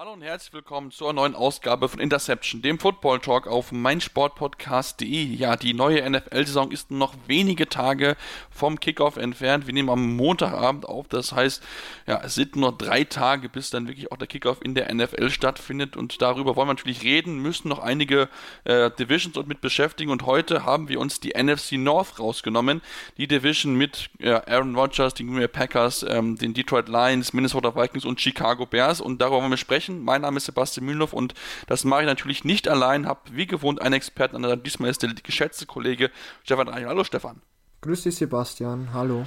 Hallo und herzlich willkommen zur neuen Ausgabe von Interception, dem Football Talk auf meinsportpodcast.de. Ja, die neue NFL-Saison ist noch wenige Tage vom Kickoff entfernt. Wir nehmen am Montagabend auf, das heißt, ja, es sind nur drei Tage, bis dann wirklich auch der Kickoff in der NFL stattfindet. Und darüber wollen wir natürlich reden, müssen noch einige äh, Divisions und mit beschäftigen. Und heute haben wir uns die NFC North rausgenommen, die Division mit äh, Aaron Rodgers, den Green Bay Packers, ähm, den Detroit Lions, Minnesota Vikings und Chicago Bears. Und darüber wollen wir sprechen sprechen. Mein Name ist Sebastian Mühlenhoff und das mache ich natürlich nicht allein. Habe wie gewohnt einen Experten an der Diesmal ist der geschätzte Kollege Stefan Eichel. Hallo Stefan. Grüß dich Sebastian, hallo.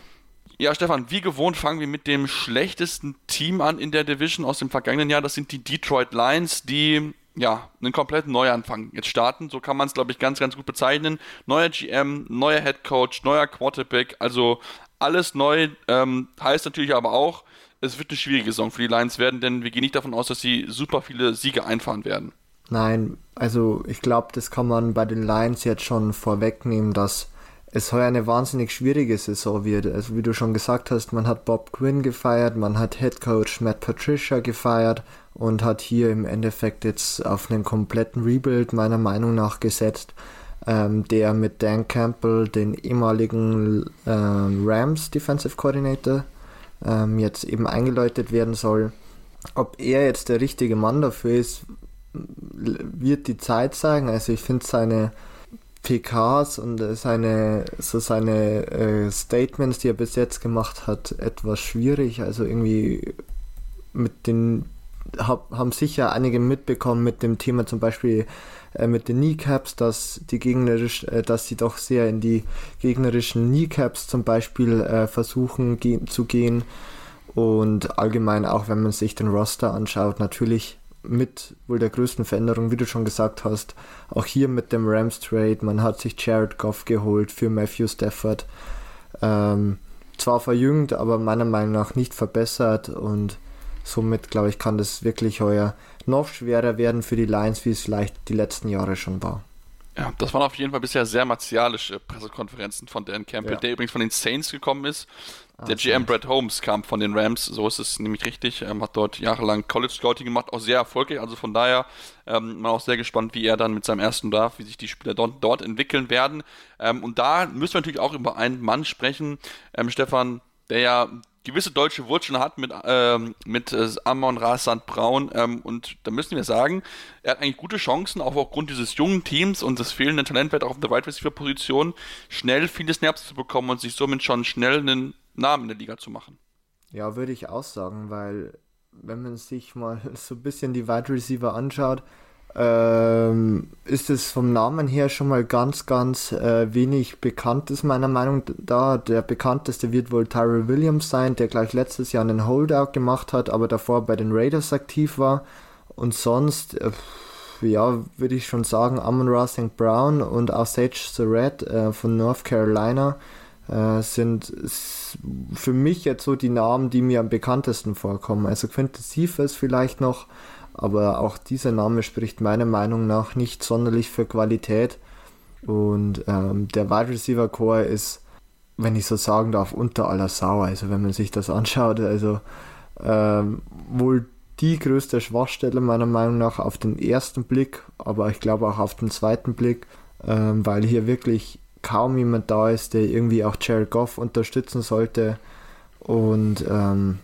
Ja, Stefan, wie gewohnt fangen wir mit dem schlechtesten Team an in der Division aus dem vergangenen Jahr. Das sind die Detroit Lions, die ja, einen kompletten Neuanfang jetzt starten. So kann man es, glaube ich, ganz, ganz gut bezeichnen. Neuer GM, neuer Head Coach, neuer Quarterback, also alles neu. Ähm, heißt natürlich aber auch, es wird eine schwierige Saison für die Lions werden, denn wir gehen nicht davon aus, dass sie super viele Siege einfahren werden. Nein, also ich glaube, das kann man bei den Lions jetzt schon vorwegnehmen, dass es heuer eine wahnsinnig schwierige Saison wird. Also wie du schon gesagt hast, man hat Bob Quinn gefeiert, man hat Head Coach Matt Patricia gefeiert und hat hier im Endeffekt jetzt auf einen kompletten Rebuild meiner Meinung nach gesetzt, ähm, der mit Dan Campbell, den ehemaligen äh, Rams Defensive Coordinator, ähm, jetzt eben eingeläutet werden soll. Ob er jetzt der richtige Mann dafür ist, wird die Zeit zeigen. Also ich finde seine PKs und seine so seine äh, Statements, die er bis jetzt gemacht hat, etwas schwierig. Also irgendwie mit den hab, haben sicher einige mitbekommen mit dem Thema zum Beispiel äh, mit den Kneecaps, dass die gegnerisch, äh, dass sie doch sehr in die gegnerischen Kneecaps zum Beispiel äh, versuchen ge zu gehen. Und allgemein auch wenn man sich den Roster anschaut, natürlich mit wohl der größten Veränderung, wie du schon gesagt hast, auch hier mit dem Rams Trade, man hat sich Jared Goff geholt für Matthew Stafford. Ähm, zwar verjüngt, aber meiner Meinung nach nicht verbessert. Und somit glaube ich, kann das wirklich heuer noch schwerer werden für die Lions, wie es vielleicht die letzten Jahre schon war. Ja, das waren auf jeden Fall bisher sehr martialische Pressekonferenzen von Dan Campbell, ja. der übrigens von den Saints gekommen ist. Ah, der GM Brad Holmes kam von den Rams, so ist es nämlich richtig. Er hat dort jahrelang College Scouting gemacht, auch sehr erfolgreich. Also von daher ähm, man auch sehr gespannt, wie er dann mit seinem ersten Draft, wie sich die Spieler dort, dort entwickeln werden. Ähm, und da müssen wir natürlich auch über einen Mann sprechen, ähm, Stefan, der ja gewisse deutsche Wurzeln hat mit, ähm, mit äh, Amon Rasand Braun. Ähm, und da müssen wir sagen, er hat eigentlich gute Chancen, auch aufgrund dieses jungen Teams und des fehlenden Talentwert auf der Wide Receiver Position, schnell viele Snaps zu bekommen und sich somit schon schnell einen Namen in der Liga zu machen. Ja, würde ich auch sagen, weil wenn man sich mal so ein bisschen die Wide Receiver anschaut, ähm, ist es vom Namen her schon mal ganz, ganz äh, wenig bekannt, ist meiner Meinung da. Der bekannteste wird wohl Tyrell Williams sein, der gleich letztes Jahr einen Holdout gemacht hat, aber davor bei den Raiders aktiv war. Und sonst, äh, ja, würde ich schon sagen, Amon Ra St. Brown und auch Sage Surratt äh, von North Carolina äh, sind für mich jetzt so die Namen, die mir am bekanntesten vorkommen. Also Quintus Cephas vielleicht noch, aber auch dieser Name spricht meiner Meinung nach nicht sonderlich für Qualität. Und ähm, der Wide Receiver Core ist, wenn ich so sagen darf, unter aller Sau. Also wenn man sich das anschaut, also ähm, wohl die größte Schwachstelle meiner Meinung nach auf den ersten Blick, aber ich glaube auch auf den zweiten Blick, ähm, weil hier wirklich kaum jemand da ist, der irgendwie auch Jared Goff unterstützen sollte. Und ähm,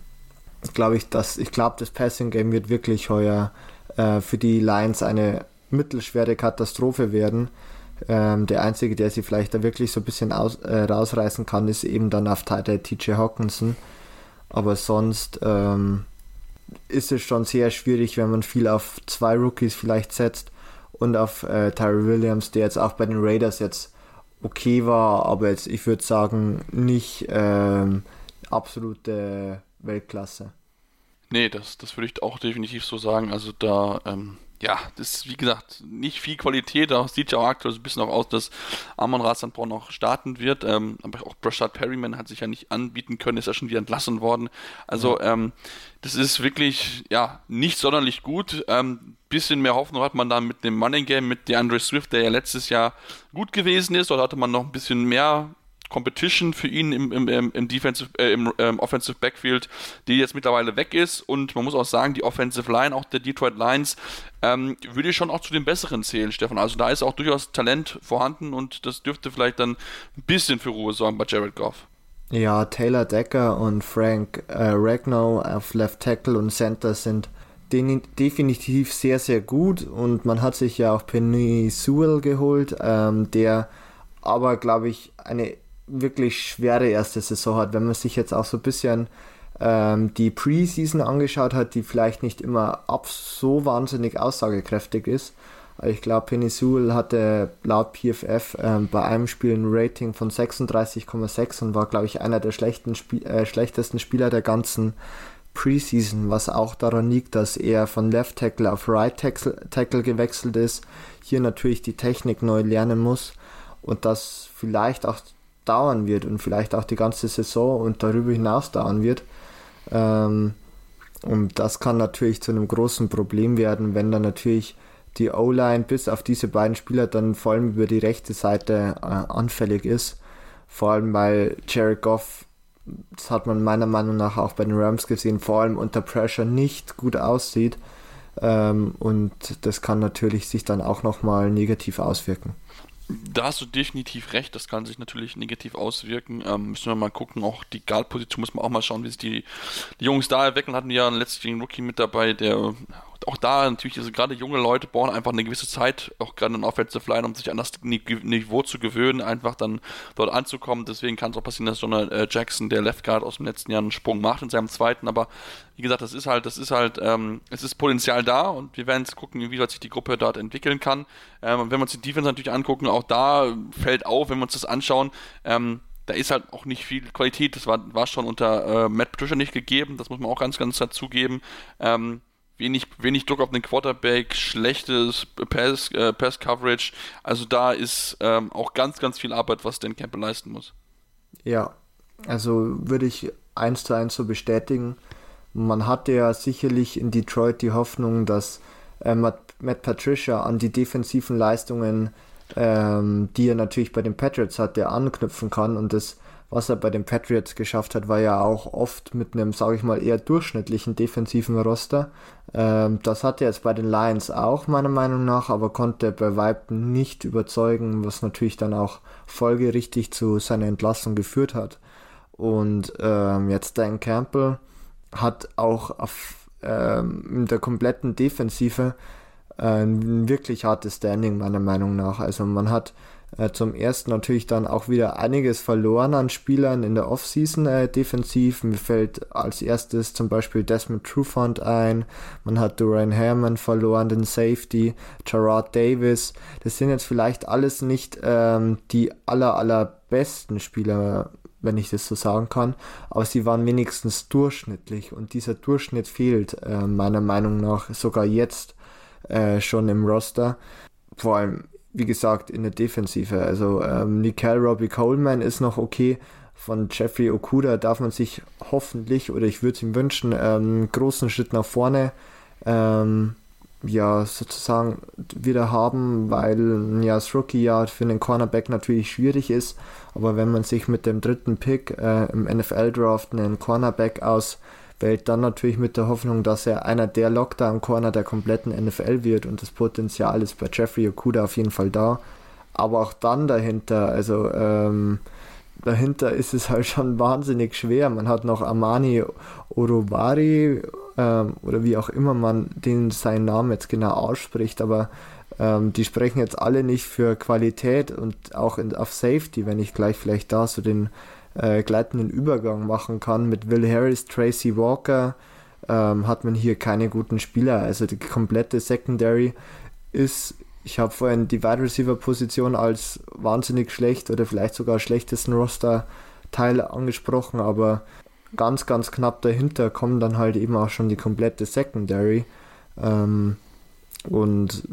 glaube ich, dass ich glaube, das Passing Game wird wirklich heuer äh, für die Lions eine mittelschwere Katastrophe werden. Ähm, der einzige, der sie vielleicht da wirklich so ein bisschen aus, äh, rausreißen kann, ist eben dann auf der TJ Hawkinson. Aber sonst ähm, ist es schon sehr schwierig, wenn man viel auf zwei Rookies vielleicht setzt und auf äh, Tyree Williams, der jetzt auch bei den Raiders jetzt okay war, aber jetzt, ich würde sagen, nicht ähm, absolute Weltklasse. Nee, das, das würde ich auch definitiv so sagen. Also da ähm, ja, das ist wie gesagt nicht viel Qualität. Auch sieht ja auch aktuell so ein bisschen auch aus, dass Amon Rastanbron noch starten wird. Ähm, aber auch Brashad Perryman hat sich ja nicht anbieten können, ist ja schon wieder entlassen worden. Also ja. ähm, das ist wirklich ja nicht sonderlich gut. Ähm, bisschen mehr Hoffnung hat man da mit dem Money Game mit DeAndre Swift, der ja letztes Jahr gut gewesen ist. Dort hatte man noch ein bisschen mehr Competition für ihn im, im, im, Defensive, äh, im ähm, Offensive Backfield, die jetzt mittlerweile weg ist. Und man muss auch sagen, die Offensive Line, auch der Detroit Lions, ähm, würde ich schon auch zu den besseren zählen, Stefan. Also da ist auch durchaus Talent vorhanden und das dürfte vielleicht dann ein bisschen für Ruhe sorgen bei Jared Goff. Ja, Taylor Decker und Frank äh, Ragnow auf Left Tackle und Center sind definitiv sehr, sehr gut und man hat sich ja auch Penny Sewell geholt, ähm, der aber, glaube ich, eine wirklich schwere erste Saison hat. Wenn man sich jetzt auch so ein bisschen ähm, die Preseason angeschaut hat, die vielleicht nicht immer ab so wahnsinnig aussagekräftig ist. Ich glaube, Penny Sewell hatte laut PFF ähm, bei einem Spiel ein Rating von 36,6 und war, glaube ich, einer der schlechten Spie äh, schlechtesten Spieler der ganzen Preseason, was auch daran liegt, dass er von Left Tackle auf Right Tackle, gewechselt ist, hier natürlich die Technik neu lernen muss und das vielleicht auch dauern wird und vielleicht auch die ganze Saison und darüber hinaus dauern wird. Ähm, und das kann natürlich zu einem großen Problem werden, wenn dann natürlich die O-Line bis auf diese beiden Spieler dann vor allem über die rechte Seite äh, anfällig ist. Vor allem weil Jared Goff, das hat man meiner Meinung nach auch bei den Rams gesehen, vor allem unter Pressure nicht gut aussieht. Ähm, und das kann natürlich sich dann auch nochmal negativ auswirken. Da hast du definitiv recht, das kann sich natürlich negativ auswirken. Ähm, müssen wir mal gucken, auch die Guard-Position muss man auch mal schauen, wie sich die, die Jungs da entwickeln. Hatten ja einen letzten Rookie mit dabei, der auch da natürlich, also gerade junge Leute brauchen einfach eine gewisse Zeit, auch gerade in Offensive Line, um sich an das Niveau zu gewöhnen, einfach dann dort anzukommen. Deswegen kann es auch passieren, dass Jonah äh, Jackson, der Left Guard aus dem letzten Jahr, einen Sprung macht in seinem zweiten. Aber wie gesagt, das ist halt, das ist halt, ähm, es ist Potenzial da und wir werden jetzt gucken, wie sich die Gruppe dort entwickeln kann. Ähm, wenn wir uns die Defense natürlich angucken, auch da fällt auf, wenn wir uns das anschauen, ähm, da ist halt auch nicht viel Qualität. Das war, war schon unter äh, Matt Patricia nicht gegeben. Das muss man auch ganz, ganz dazugeben. Ähm, wenig, wenig Druck auf den Quarterback, schlechtes Pass, äh, Pass Coverage. Also da ist ähm, auch ganz, ganz viel Arbeit, was Dan Campbell leisten muss. Ja, also würde ich eins zu eins so bestätigen. Man hatte ja sicherlich in Detroit die Hoffnung, dass äh, Matt, Matt, Patricia an die defensiven Leistungen, ähm, die er natürlich bei den Patriots hatte, anknüpfen kann und das was er bei den Patriots geschafft hat, war ja auch oft mit einem, sage ich mal, eher durchschnittlichen defensiven Roster. Ähm, das hat er jetzt bei den Lions auch, meiner Meinung nach, aber konnte bei Weitem nicht überzeugen, was natürlich dann auch folgerichtig zu seiner Entlassung geführt hat. Und ähm, jetzt Dan Campbell hat auch auf, ähm, in der kompletten Defensive ein wirklich hartes Standing, meiner Meinung nach. Also man hat äh, zum ersten natürlich dann auch wieder einiges verloren an Spielern in der Offseason äh, defensiv. Mir fällt als erstes zum Beispiel Desmond Trufant ein. Man hat Dorian Herman verloren, den Safety, Gerard Davis. Das sind jetzt vielleicht alles nicht ähm, die aller, allerbesten Spieler, wenn ich das so sagen kann, aber sie waren wenigstens durchschnittlich und dieser Durchschnitt fehlt äh, meiner Meinung nach sogar jetzt äh, schon im Roster. Vor allem wie gesagt, in der Defensive. Also ähm, Nickel Robbie Coleman ist noch okay. Von Jeffrey Okuda darf man sich hoffentlich, oder ich würde es ihm wünschen, ähm, großen Schritt nach vorne ähm, ja, sozusagen wieder haben, weil ja, das Rookie-Jahr für einen Cornerback natürlich schwierig ist. Aber wenn man sich mit dem dritten Pick äh, im NFL-Draft einen Cornerback aus wählt dann natürlich mit der Hoffnung, dass er einer der Lockdown-Corner der kompletten NFL wird und das Potenzial ist bei Jeffrey Okuda auf jeden Fall da. Aber auch dann dahinter, also ähm, dahinter ist es halt schon wahnsinnig schwer. Man hat noch Amani Orobari ähm, oder wie auch immer man den seinen Namen jetzt genau ausspricht, aber ähm, die sprechen jetzt alle nicht für Qualität und auch in, auf Safety, wenn ich gleich vielleicht da so den äh, gleitenden Übergang machen kann. Mit Will Harris, Tracy Walker ähm, hat man hier keine guten Spieler. Also die komplette Secondary ist, ich habe vorhin die Wide Receiver Position als wahnsinnig schlecht oder vielleicht sogar schlechtesten Roster-Teil angesprochen, aber ganz, ganz knapp dahinter kommt dann halt eben auch schon die komplette Secondary. Ähm, und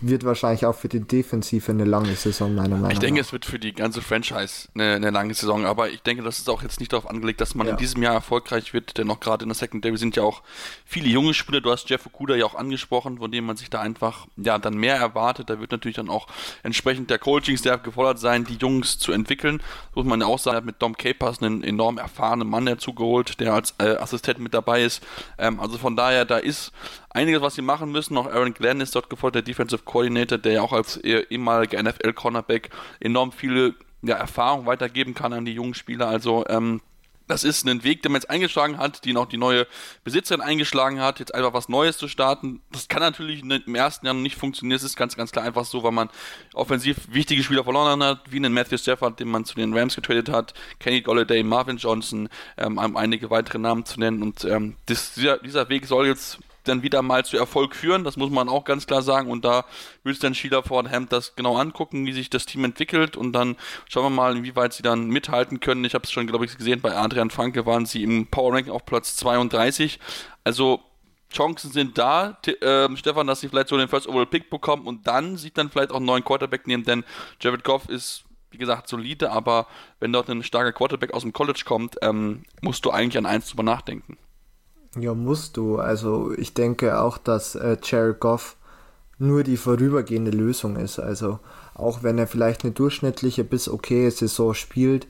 wird wahrscheinlich auch für die Defensive eine lange Saison, meiner Meinung nach. Ich denke, es wird für die ganze Franchise eine, eine, lange Saison, aber ich denke, das ist auch jetzt nicht darauf angelegt, dass man ja. in diesem Jahr erfolgreich wird, denn auch gerade in der Secondary sind ja auch viele junge Spieler, du hast Jeff Okuda ja auch angesprochen, von dem man sich da einfach ja dann mehr erwartet, da wird natürlich dann auch entsprechend der Coaching-Staff gefordert sein, die Jungs zu entwickeln, so muss man ja auch sagen, mit Dom Capers einen enorm erfahrenen Mann dazugeholt, der als äh, Assistent mit dabei ist, ähm, also von daher, da ist einiges, was sie machen müssen. Auch Aaron Glenn ist dort gefordert, der Defensive Coordinator, der ja auch als ehemaliger NFL-Cornerback enorm viele ja, Erfahrung weitergeben kann an die jungen Spieler. Also ähm, das ist ein Weg, den man jetzt eingeschlagen hat, den auch die neue Besitzerin eingeschlagen hat, jetzt einfach was Neues zu starten. Das kann natürlich im ersten Jahr noch nicht funktionieren. Es ist ganz, ganz klar einfach so, weil man offensiv wichtige Spieler verloren hat, wie einen Matthew Stafford, den man zu den Rams getradet hat, Kenny Golladay, Marvin Johnson, ähm, einige weitere Namen zu nennen. Und ähm, das, dieser, dieser Weg soll jetzt dann wieder mal zu Erfolg führen, das muss man auch ganz klar sagen. Und da will dann Sheila Ford-Hemd das genau angucken, wie sich das Team entwickelt. Und dann schauen wir mal, inwieweit sie dann mithalten können. Ich habe es schon, glaube ich, gesehen, bei Adrian Franke waren sie im Power Ranking auf Platz 32. Also Chancen sind da, äh, Stefan, dass sie vielleicht so den First Overall Pick bekommen und dann sich dann vielleicht auch einen neuen Quarterback nehmen, denn Jared Goff ist wie gesagt, solide, aber wenn dort ein starker Quarterback aus dem College kommt, ähm, musst du eigentlich an eins drüber nachdenken. Ja, musst du. Also ich denke auch, dass äh, Jared Goff nur die vorübergehende Lösung ist. Also auch wenn er vielleicht eine durchschnittliche bis okaye Saison spielt,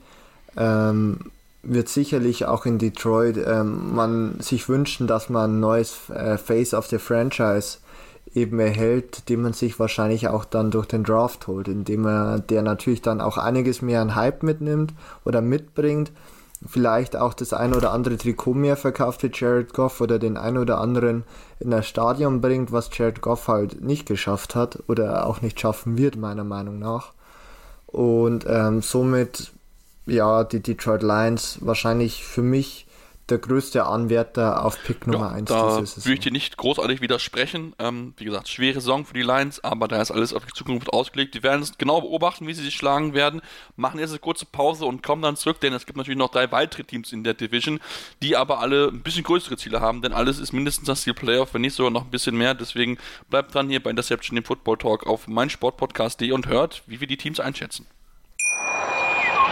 ähm, wird sicherlich auch in Detroit ähm, man sich wünschen, dass man ein neues äh, Face of the Franchise eben erhält, den man sich wahrscheinlich auch dann durch den Draft holt, indem er der natürlich dann auch einiges mehr an Hype mitnimmt oder mitbringt vielleicht auch das ein oder andere Trikot mehr verkauft wie Jared Goff oder den ein oder anderen in das Stadion bringt, was Jared Goff halt nicht geschafft hat oder auch nicht schaffen wird, meiner Meinung nach. Und ähm, somit, ja, die Detroit Lions wahrscheinlich für mich der größte Anwärter auf Pick Nummer ja, 1 da Würde ich dir nicht großartig widersprechen. Ähm, wie gesagt, schwere Saison für die Lions, aber da ist alles auf die Zukunft ausgelegt. Die werden es genau beobachten, wie sie sich schlagen werden, machen jetzt eine kurze Pause und kommen dann zurück, denn es gibt natürlich noch drei weitere Teams in der Division, die aber alle ein bisschen größere Ziele haben, denn alles ist mindestens das Ziel Playoff, wenn nicht sogar noch ein bisschen mehr. Deswegen bleibt dran hier bei Interception, dem Football Talk auf meinsportpodcast.de und hört, wie wir die Teams einschätzen.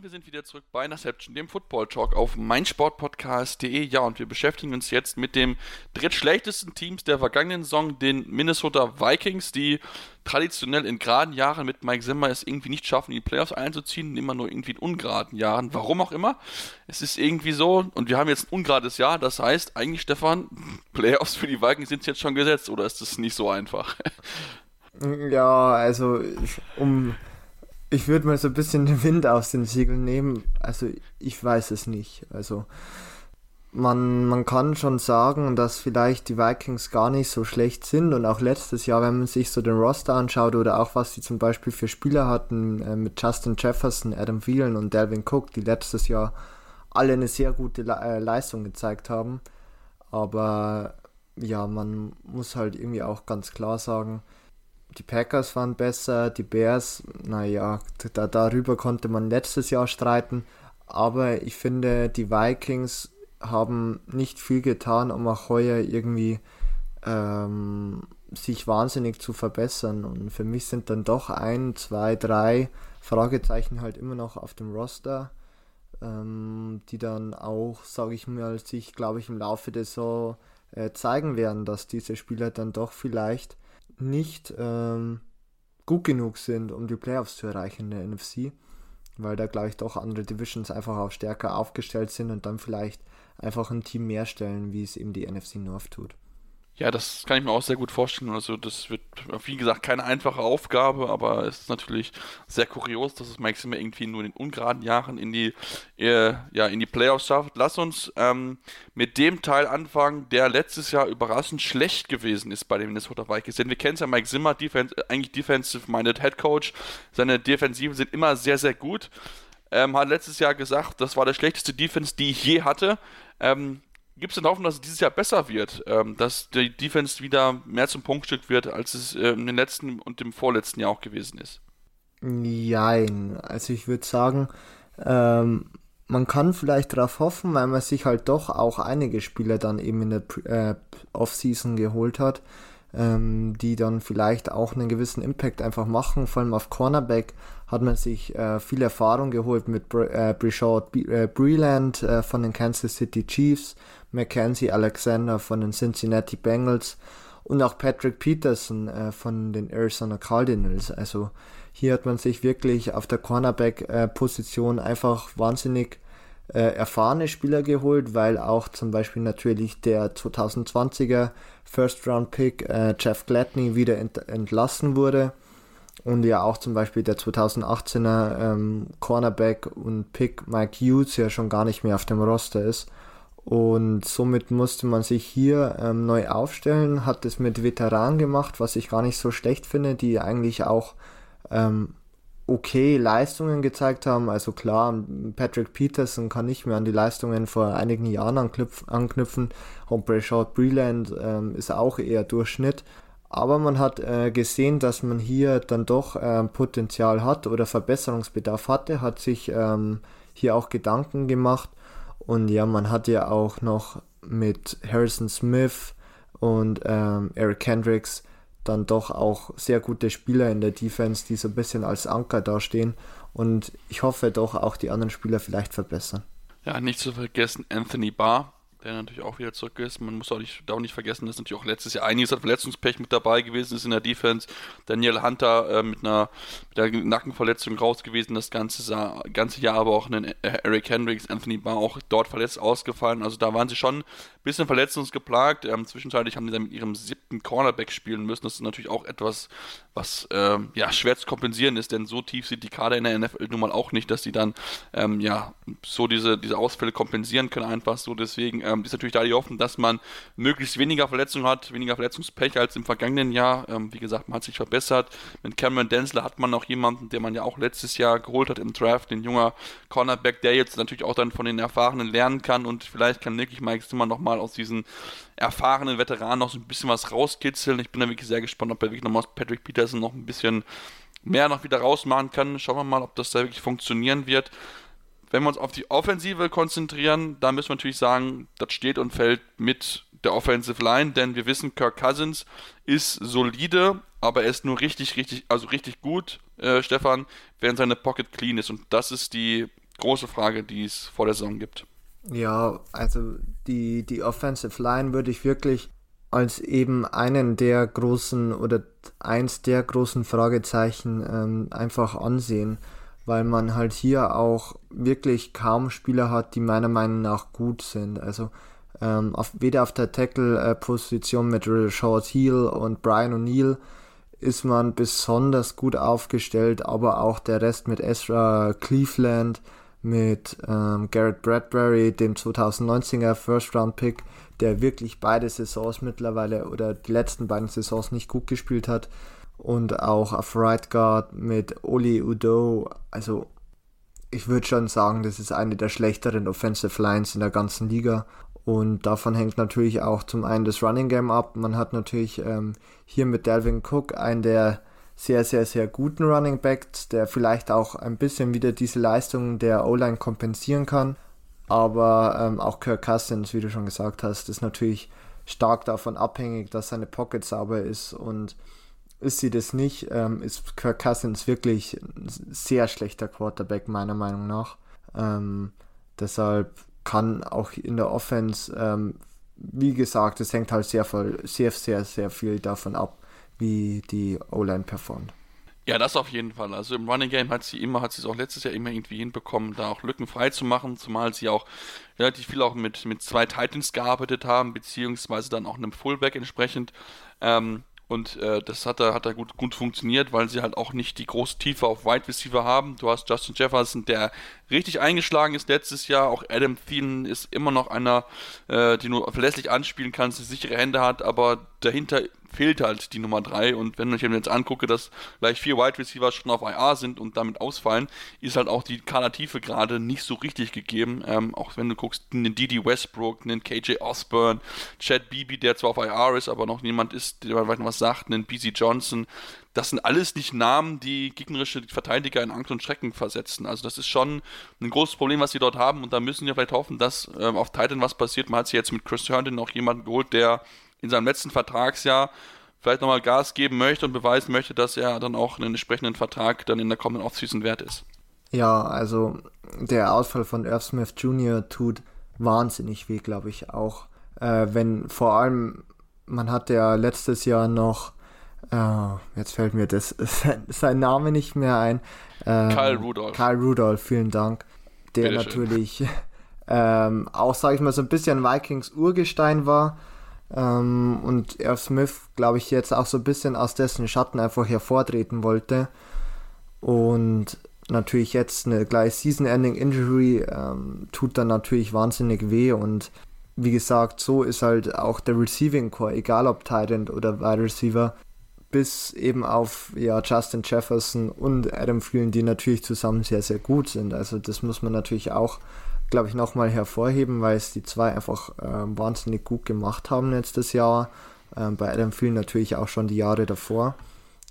Und wir sind wieder zurück bei Interception, dem Football Talk auf meinsportpodcast.de. Ja, und wir beschäftigen uns jetzt mit dem drittschlechtesten Teams der vergangenen Saison, den Minnesota Vikings, die traditionell in geraden Jahren mit Mike Zimmer es irgendwie nicht schaffen, in die Playoffs einzuziehen, immer nur irgendwie in ungeraden Jahren. Warum auch immer. Es ist irgendwie so, und wir haben jetzt ein ungerades Jahr, das heißt eigentlich, Stefan, Playoffs für die Vikings sind jetzt schon gesetzt, oder ist das nicht so einfach? Ja, also um ich würde mal so ein bisschen den Wind aus den Siegeln nehmen. Also ich weiß es nicht. Also man, man kann schon sagen, dass vielleicht die Vikings gar nicht so schlecht sind und auch letztes Jahr, wenn man sich so den Roster anschaut oder auch was sie zum Beispiel für Spieler hatten äh, mit Justin Jefferson, Adam Thielen und Delvin Cook, die letztes Jahr alle eine sehr gute Le äh, Leistung gezeigt haben. Aber ja, man muss halt irgendwie auch ganz klar sagen, die Packers waren besser, die Bears, naja, da, darüber konnte man letztes Jahr streiten, aber ich finde, die Vikings haben nicht viel getan, um auch heuer irgendwie ähm, sich wahnsinnig zu verbessern. Und für mich sind dann doch ein, zwei, drei Fragezeichen halt immer noch auf dem Roster, ähm, die dann auch, sage ich mal, sich, glaube ich, im Laufe der Saison äh, zeigen werden, dass diese Spieler dann doch vielleicht nicht ähm, gut genug sind, um die Playoffs zu erreichen in der NFC, weil da glaube ich doch andere Divisions einfach auch stärker aufgestellt sind und dann vielleicht einfach ein Team mehr stellen, wie es eben die NFC North tut. Ja, das kann ich mir auch sehr gut vorstellen. Also das wird, wie gesagt, keine einfache Aufgabe, aber es ist natürlich sehr kurios, dass es Maxima irgendwie nur in den ungeraden Jahren in die, äh, ja, in die Playoffs schafft. Lass uns ähm, mit dem Teil anfangen, der letztes Jahr überraschend schlecht gewesen ist bei den Minnesota Vikings. Denn wir kennen es ja, Mike Zimmer, Defense, äh, eigentlich Defensive-Minded Head Coach. Seine Defensiven sind immer sehr, sehr gut. Ähm, hat letztes Jahr gesagt, das war der schlechteste Defense, die ich je hatte. Ähm, Gibt es denn Hoffnung, dass es dieses Jahr besser wird, ähm, dass die Defense wieder mehr zum Punktstück wird, als es äh, in den letzten und dem vorletzten Jahr auch gewesen ist? Nein, also ich würde sagen, ähm, man kann vielleicht darauf hoffen, weil man sich halt doch auch einige Spieler dann eben in der äh, Offseason geholt hat, ähm, die dann vielleicht auch einen gewissen Impact einfach machen. Vor allem auf Cornerback hat man sich äh, viel Erfahrung geholt mit Br äh, Brishard äh, Breland äh, von den Kansas City Chiefs Mackenzie Alexander von den Cincinnati Bengals und auch Patrick Peterson äh, von den Arizona Cardinals. Also hier hat man sich wirklich auf der Cornerback-Position äh, einfach wahnsinnig äh, erfahrene Spieler geholt, weil auch zum Beispiel natürlich der 2020er First-Round-Pick äh, Jeff Gladney wieder ent entlassen wurde und ja auch zum Beispiel der 2018er ähm, Cornerback und Pick Mike Hughes ja schon gar nicht mehr auf dem Roster ist. Und somit musste man sich hier ähm, neu aufstellen, hat es mit Veteranen gemacht, was ich gar nicht so schlecht finde, die eigentlich auch ähm, okay Leistungen gezeigt haben. Also klar, Patrick Peterson kann nicht mehr an die Leistungen vor einigen Jahren anknüpfen. Und Brashard Breland ähm, ist auch eher Durchschnitt. Aber man hat äh, gesehen, dass man hier dann doch äh, Potenzial hat oder Verbesserungsbedarf hatte, hat sich ähm, hier auch Gedanken gemacht und ja, man hat ja auch noch mit Harrison Smith und ähm, Eric Kendricks dann doch auch sehr gute Spieler in der Defense, die so ein bisschen als Anker dastehen. Und ich hoffe doch auch die anderen Spieler vielleicht verbessern. Ja, nicht zu vergessen Anthony Barr, der natürlich auch wieder zurück ist. Man muss auch nicht, auch nicht vergessen, dass natürlich auch letztes Jahr einiges an Verletzungspech mit dabei gewesen ist in der Defense. Daniel Hunter äh, mit einer mit der Nackenverletzung raus gewesen das ganze, ganze Jahr, aber auch einen Eric Hendricks, Anthony Barr auch dort verletzt ausgefallen. Also da waren sie schon bisschen verletzungsgeplagt. Ähm, zwischenzeitlich haben sie dann mit ihrem siebten Cornerback spielen müssen. Das ist natürlich auch etwas, was ähm, ja, schwer zu kompensieren ist, denn so tief sind die Kader in der NFL nun mal auch nicht, dass sie dann ähm, ja, so diese, diese Ausfälle kompensieren können, einfach so. Deswegen ähm, ist natürlich da die Hoffnung, dass man möglichst weniger Verletzungen hat, weniger Verletzungspech als im vergangenen Jahr. Ähm, wie gesagt, man hat sich verbessert. Mit Cameron Densler hat man noch jemanden, den man ja auch letztes Jahr geholt hat im Draft, den junger Cornerback, der jetzt natürlich auch dann von den Erfahrenen lernen kann und vielleicht kann wirklich Mike Zimmer nochmal aus diesen erfahrenen Veteranen noch so ein bisschen was rauskitzeln. Ich bin da wirklich sehr gespannt, ob er wirklich nochmal Patrick Peterson noch ein bisschen mehr noch wieder rausmachen kann. Schauen wir mal, ob das da wirklich funktionieren wird. Wenn wir uns auf die Offensive konzentrieren, dann müssen wir natürlich sagen, das steht und fällt mit der Offensive Line, denn wir wissen, Kirk Cousins ist solide, aber er ist nur richtig, richtig, also richtig gut, äh, Stefan, während seine Pocket clean ist. Und das ist die große Frage, die es vor der Saison gibt. Ja, also die, die Offensive Line würde ich wirklich als eben einen der großen oder eins der großen Fragezeichen ähm, einfach ansehen, weil man halt hier auch wirklich kaum Spieler hat, die meiner Meinung nach gut sind. Also ähm, auf, weder auf der Tackle-Position mit Rashad Heel und Brian O'Neill ist man besonders gut aufgestellt, aber auch der Rest mit Ezra Cleveland, mit ähm, Garrett Bradbury, dem 2019er First Round Pick, der wirklich beide Saisons mittlerweile oder die letzten beiden Saisons nicht gut gespielt hat. Und auch auf Right Guard mit Oli Udo. Also ich würde schon sagen, das ist eine der schlechteren Offensive Lines in der ganzen Liga. Und davon hängt natürlich auch zum einen das Running Game ab. Man hat natürlich ähm, hier mit Delvin Cook einen der sehr, sehr, sehr guten Running Backs, der vielleicht auch ein bisschen wieder diese Leistungen der O-Line kompensieren kann. Aber ähm, auch Kirk Cousins, wie du schon gesagt hast, ist natürlich stark davon abhängig, dass seine Pocket sauber ist. Und ist sie das nicht, ähm, ist Kirk Cousins wirklich ein sehr schlechter Quarterback, meiner Meinung nach. Ähm, deshalb kann auch in der Offense, ähm, wie gesagt, es hängt halt sehr, sehr, sehr, sehr viel davon ab, wie die O-Line performt. Ja, das auf jeden Fall. Also im Running Game hat sie immer, hat sie es auch letztes Jahr immer irgendwie hinbekommen, da auch Lücken frei zu machen, zumal sie auch relativ viel auch mit, mit zwei Titans gearbeitet haben, beziehungsweise dann auch einem Fullback entsprechend. Ähm, und äh, das hat da, hat da gut, gut funktioniert, weil sie halt auch nicht die große Tiefe auf Wide Receiver haben. Du hast Justin Jefferson, der richtig eingeschlagen ist letztes Jahr. Auch Adam Thielen ist immer noch einer, äh, den du verlässlich anspielen kannst, der sichere Hände hat, aber dahinter fehlt halt die Nummer 3 und wenn ich mir jetzt angucke, dass gleich vier Wide Receiver schon auf IR sind und damit ausfallen, ist halt auch die Kadertiefe gerade nicht so richtig gegeben. Ähm, auch wenn du guckst, einen Didi Westbrook, einen KJ Osborne, Chad Beebe, der zwar auf IR ist, aber noch niemand ist, der vielleicht noch was sagt, einen BC Johnson, das sind alles nicht Namen, die gegnerische Verteidiger in Angst und Schrecken versetzen. Also das ist schon ein großes Problem, was sie dort haben und da müssen wir vielleicht hoffen, dass ähm, auf Titan was passiert. Man hat sich jetzt mit Chris Herndon noch jemanden geholt, der in seinem letzten Vertragsjahr vielleicht nochmal Gas geben möchte und beweisen möchte, dass er dann auch einen entsprechenden Vertrag dann in der kommenden Offseason wert ist. Ja, also der Ausfall von Irv Smith Jr. tut wahnsinnig weh, glaube ich auch. Äh, wenn vor allem, man hat ja letztes Jahr noch, äh, jetzt fällt mir das, sein, sein, Name nicht mehr ein. Äh, Kyle Rudolph. Kyle Rudolph, vielen Dank. Der Bitte natürlich ähm, auch, sage ich mal, so ein bisschen Vikings Urgestein war ähm, und Irv Smith, glaube ich, jetzt auch so ein bisschen aus dessen Schatten einfach hervortreten wollte. Und natürlich jetzt eine gleich Season-Ending-Injury ähm, tut dann natürlich wahnsinnig weh und wie gesagt, so ist halt auch der Receiving Core, egal ob Tight oder Wide Receiver, bis eben auf ja, Justin Jefferson und Adam Thielen, die natürlich zusammen sehr, sehr gut sind. Also das muss man natürlich auch glaube ich, nochmal hervorheben, weil es die zwei einfach äh, wahnsinnig gut gemacht haben letztes Jahr. Ähm, bei Adam Thielen natürlich auch schon die Jahre davor.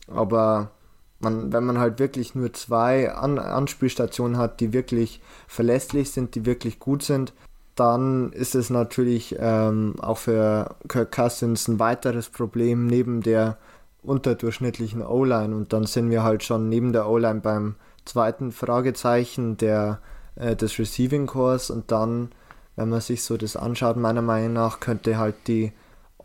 Aber man, wenn man halt wirklich nur zwei An Anspielstationen hat, die wirklich verlässlich sind, die wirklich gut sind, dann ist es natürlich ähm, auch für Kirk Cousins ein weiteres Problem neben der unterdurchschnittlichen O-Line. Und dann sind wir halt schon neben der O-Line beim zweiten Fragezeichen der äh, des Receiving Cores und dann, wenn man sich so das anschaut, meiner Meinung nach könnte halt die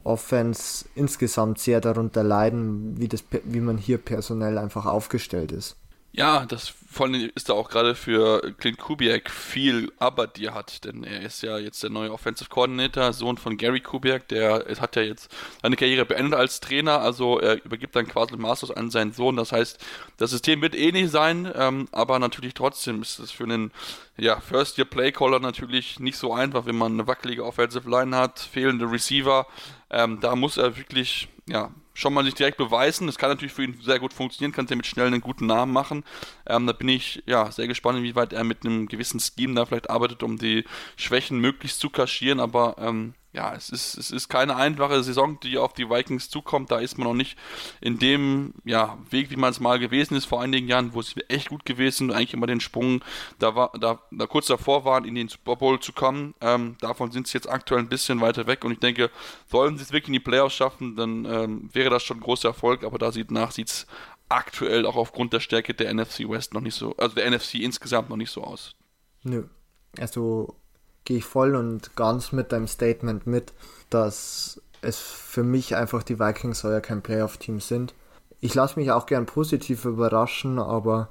Offense insgesamt sehr darunter leiden, wie, das, wie man hier personell einfach aufgestellt ist. Ja, das vor allem ist da auch gerade für Clint Kubiak viel Arbeit, die er hat, denn er ist ja jetzt der neue Offensive Coordinator, Sohn von Gary Kubiak, der hat ja jetzt seine Karriere beendet als Trainer, also er übergibt dann quasi Masters an seinen Sohn. Das heißt, das System wird ähnlich sein, ähm, aber natürlich trotzdem ist es für einen ja, First-Year-Play-Caller natürlich nicht so einfach, wenn man eine wackelige Offensive Line hat, fehlende Receiver. Ähm, da muss er wirklich ja, schon mal sich direkt beweisen. Das kann natürlich für ihn sehr gut funktionieren, kann er mit schnell einen guten Namen machen. Ähm, da bin ich ja sehr gespannt, inwieweit er mit einem gewissen Scheme da vielleicht arbeitet, um die Schwächen möglichst zu kaschieren. Aber ähm, ja, es ist, es ist keine einfache Saison, die auf die Vikings zukommt. Da ist man noch nicht in dem ja, Weg, wie man es mal gewesen ist vor einigen Jahren, wo es echt gut gewesen und eigentlich immer den Sprung da, war, da, da kurz davor waren, in den Super Bowl zu kommen. Ähm, davon sind sie jetzt aktuell ein bisschen weiter weg und ich denke, sollen sie es wirklich in die Playoffs schaffen, dann ähm, wäre das schon ein großer Erfolg, aber da sieht nach sieht es aktuell auch aufgrund der Stärke der NFC West noch nicht so, also der NFC insgesamt noch nicht so aus. Nö. Also gehe ich voll und ganz mit deinem Statement mit, dass es für mich einfach die Vikings ja kein Playoff-Team sind. Ich lasse mich auch gern positiv überraschen, aber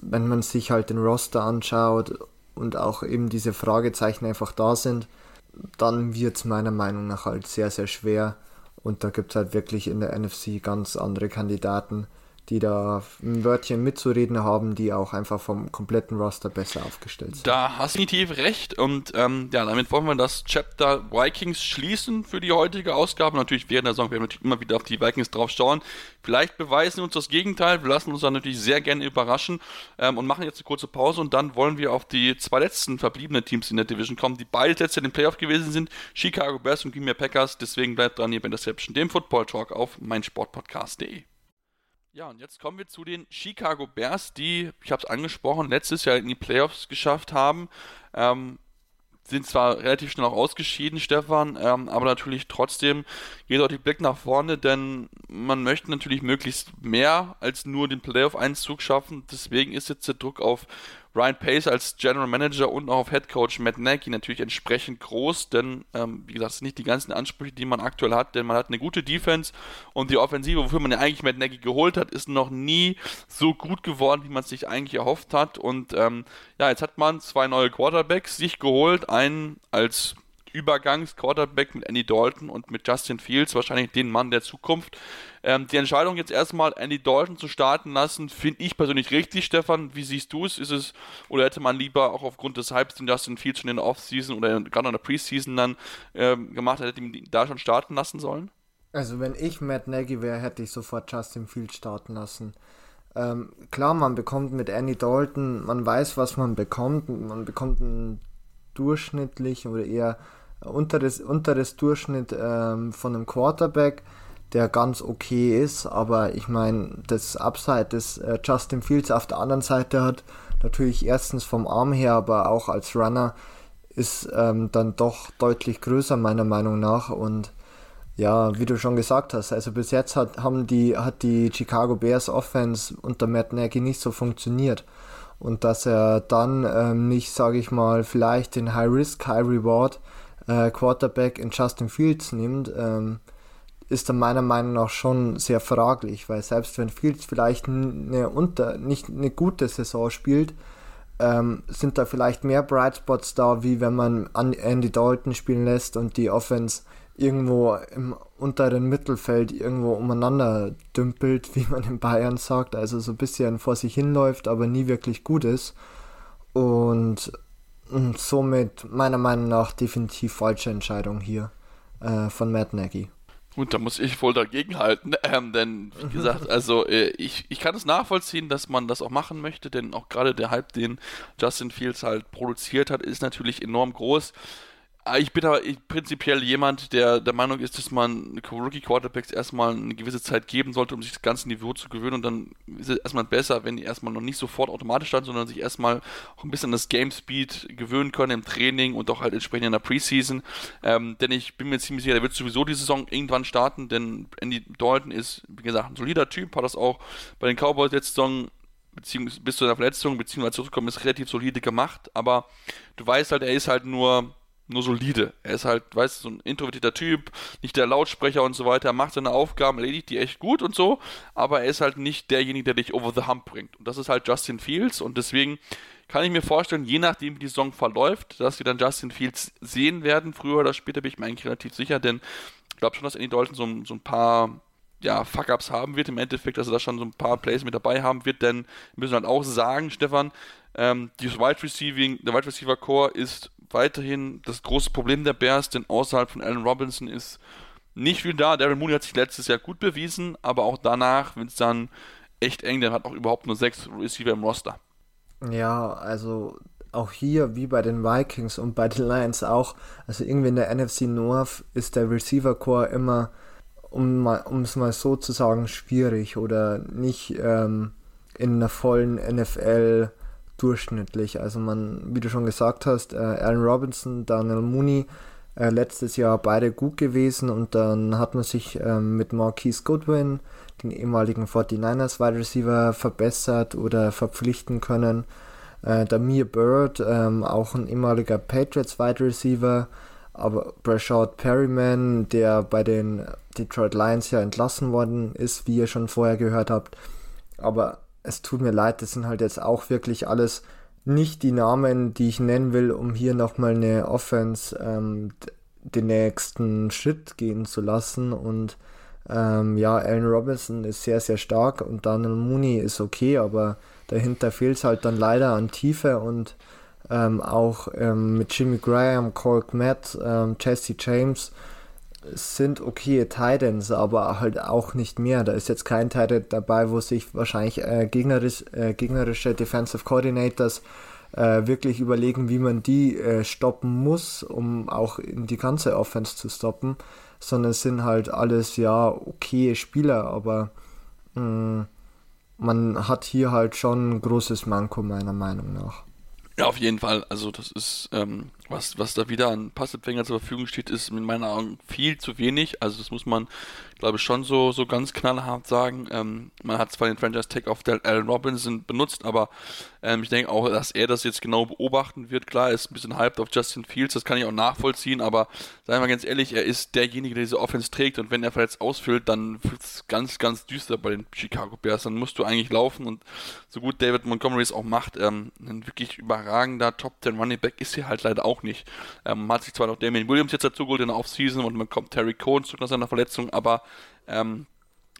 wenn man sich halt den Roster anschaut und auch eben diese Fragezeichen einfach da sind, dann wird es meiner Meinung nach halt sehr, sehr schwer. Und da gibt es halt wirklich in der NFC ganz andere Kandidaten, die da ein Wörtchen mitzureden haben, die auch einfach vom kompletten Roster besser aufgestellt sind. Da hast du definitiv recht und ähm, ja, damit wollen wir das Chapter Vikings schließen für die heutige Ausgabe. Natürlich während der Saison werden wir natürlich immer wieder auf die Vikings drauf schauen. Vielleicht beweisen uns das Gegenteil. Wir lassen uns dann natürlich sehr gerne überraschen ähm, und machen jetzt eine kurze Pause und dann wollen wir auf die zwei letzten verbliebenen Teams in der Division kommen, die beide jetzt in den Playoff gewesen sind. Chicago Bears und Green Bay Packers. Deswegen bleibt dran hier bei Interception, dem Football Talk auf meinsportpodcast.de. Ja, und jetzt kommen wir zu den Chicago Bears, die, ich habe es angesprochen, letztes Jahr in die Playoffs geschafft haben. Ähm, sind zwar relativ schnell auch ausgeschieden, Stefan, ähm, aber natürlich trotzdem geht auch die Blick nach vorne, denn man möchte natürlich möglichst mehr als nur den Playoff-Einzug schaffen. Deswegen ist jetzt der Druck auf Ryan Pace als General Manager und auch auf Head Coach Matt Nagy natürlich entsprechend groß, denn ähm, wie gesagt, es sind nicht die ganzen Ansprüche, die man aktuell hat, denn man hat eine gute Defense und die Offensive, wofür man ja eigentlich Matt Nagy geholt hat, ist noch nie so gut geworden, wie man es sich eigentlich erhofft hat. Und ähm, ja, jetzt hat man zwei neue Quarterbacks sich geholt, einen als Übergangs-Quarterback mit Andy Dalton und mit Justin Fields, wahrscheinlich den Mann der Zukunft. Ähm, die Entscheidung jetzt erstmal Andy Dalton zu starten lassen, finde ich persönlich richtig, Stefan. Wie siehst du es? Ist es, oder hätte man lieber auch aufgrund des Hypes den Justin Fields schon in der Offseason oder gerade in der Preseason dann ähm, gemacht, hätte ihn da schon starten lassen sollen? Also wenn ich Matt Nagy wäre, hätte ich sofort Justin Fields starten lassen. Ähm, klar, man bekommt mit Andy Dalton, man weiß, was man bekommt. Man bekommt einen durchschnittlichen oder eher unteres, unteres Durchschnitt ähm, von einem Quarterback, der ganz okay ist, aber ich meine, das Upside des äh, Justin Fields auf der anderen Seite hat natürlich erstens vom Arm her, aber auch als Runner ist ähm, dann doch deutlich größer meiner Meinung nach und ja, wie du schon gesagt hast, also bis jetzt hat, haben die, hat die Chicago Bears Offense unter Matt Nagy nicht so funktioniert. Und dass er dann ähm, nicht, sage ich mal, vielleicht den High Risk, High Reward äh, Quarterback in Justin Fields nimmt, ähm, ist dann meiner Meinung nach schon sehr fraglich, weil selbst wenn Fields vielleicht eine unter, nicht eine gute Saison spielt, ähm, sind da vielleicht mehr Bright Spots da, wie wenn man Andy Dalton spielen lässt und die Offense irgendwo im unteren Mittelfeld irgendwo umeinander dümpelt, wie man in Bayern sagt, also so ein bisschen vor sich hinläuft, aber nie wirklich gut ist. Und und somit meiner Meinung nach definitiv falsche Entscheidung hier äh, von Matt Nagy. Gut, da muss ich wohl dagegen halten, ähm, denn wie gesagt, also äh, ich, ich kann es nachvollziehen, dass man das auch machen möchte, denn auch gerade der Hype, den Justin Fields halt produziert hat, ist natürlich enorm groß. Ah, ich bin aber prinzipiell jemand, der der Meinung ist, dass man Rookie Quarterbacks erstmal eine gewisse Zeit geben sollte, um sich das ganze Niveau zu gewöhnen und dann ist es erstmal besser, wenn die erstmal noch nicht sofort automatisch starten, sondern sich erstmal auch ein bisschen an das Game Speed gewöhnen können im Training und auch halt entsprechend in der Preseason. Ähm, denn ich bin mir ziemlich sicher, der wird sowieso die Saison irgendwann starten, denn Andy Dalton ist, wie gesagt, ein solider Typ, hat das auch bei den Cowboys letzte Saison beziehungsweise bis zu der Verletzung, beziehungsweise zurückkommen, ist relativ solide gemacht, aber du weißt halt, er ist halt nur nur solide. Er ist halt, weißt du, so ein introvertierter Typ, nicht der Lautsprecher und so weiter. Er macht seine Aufgaben, erledigt die echt gut und so, aber er ist halt nicht derjenige, der dich over the hump bringt. Und das ist halt Justin Fields und deswegen kann ich mir vorstellen, je nachdem, wie die Saison verläuft, dass wir dann Justin Fields sehen werden. Früher oder später bin ich mir eigentlich relativ sicher, denn ich glaube schon, dass Andy Dalton so, so ein paar ja, Fuck-Ups haben wird im Endeffekt, dass er da schon so ein paar Plays mit dabei haben wird, denn wir müssen halt auch sagen, Stefan, ähm, Wide Receiving, der Wide Receiver Core ist weiterhin das große Problem der Bears, denn außerhalb von Allen Robinson ist nicht viel da. Darren Mooney hat sich letztes Jahr gut bewiesen, aber auch danach, wenn es dann echt eng, dann hat auch überhaupt nur sechs Receiver im Roster. Ja, also auch hier wie bei den Vikings und bei den Lions auch, also irgendwie in der NFC North ist der Receiver Core immer, um es mal so zu sagen, schwierig oder nicht ähm, in einer vollen NFL durchschnittlich. Also man, wie du schon gesagt hast, äh, Allen Robinson, Daniel Mooney, äh, letztes Jahr beide gut gewesen und dann hat man sich ähm, mit Marquise Goodwin, den ehemaligen 49ers Wide Receiver, verbessert oder verpflichten können. Äh, Damir Bird, ähm, auch ein ehemaliger Patriots Wide Receiver, aber Brashard Perryman, der bei den Detroit Lions ja entlassen worden ist, wie ihr schon vorher gehört habt. Aber es tut mir leid, das sind halt jetzt auch wirklich alles nicht die Namen, die ich nennen will, um hier nochmal eine Offense ähm, den nächsten Schritt gehen zu lassen. Und ähm, ja, Allen Robinson ist sehr, sehr stark und Daniel Mooney ist okay, aber dahinter fehlt es halt dann leider an Tiefe und ähm, auch ähm, mit Jimmy Graham, Colk Matt, ähm, Jesse James sind okay Titans, aber halt auch nicht mehr. Da ist jetzt kein Titan dabei, wo sich wahrscheinlich äh, gegnerisch, äh, gegnerische Defensive Coordinators äh, wirklich überlegen, wie man die äh, stoppen muss, um auch in die ganze Offense zu stoppen, sondern es sind halt alles ja okay Spieler, aber mh, mm, man hat hier halt schon ein großes Manko meiner Meinung nach. Ja, auf jeden Fall. Also das ist ähm, was, was da wieder an Passempfänger zur Verfügung steht, ist in meinen Augen viel zu wenig. Also das muss man, glaube ich, schon so, so ganz knallhart sagen. Ähm, man hat zwar den Franchise Tag auf der Allen Robinson benutzt, aber ähm, ich denke auch, dass er das jetzt genau beobachten wird. Klar, er ist ein bisschen hyped auf Justin Fields, das kann ich auch nachvollziehen, aber seien wir ganz ehrlich, er ist derjenige, der diese Offense trägt und wenn er verletzt ausfüllt, dann wird es ganz, ganz düster bei den Chicago Bears. Dann musst du eigentlich laufen und so gut David Montgomery es auch macht, ähm, ein wirklich überragender Top 10 Running Back ist hier halt leider auch nicht. Ähm, hat sich zwar noch Damien Williams jetzt dazu geholt in der Offseason und man kommt Terry Cohen zurück nach seiner Verletzung, aber ähm,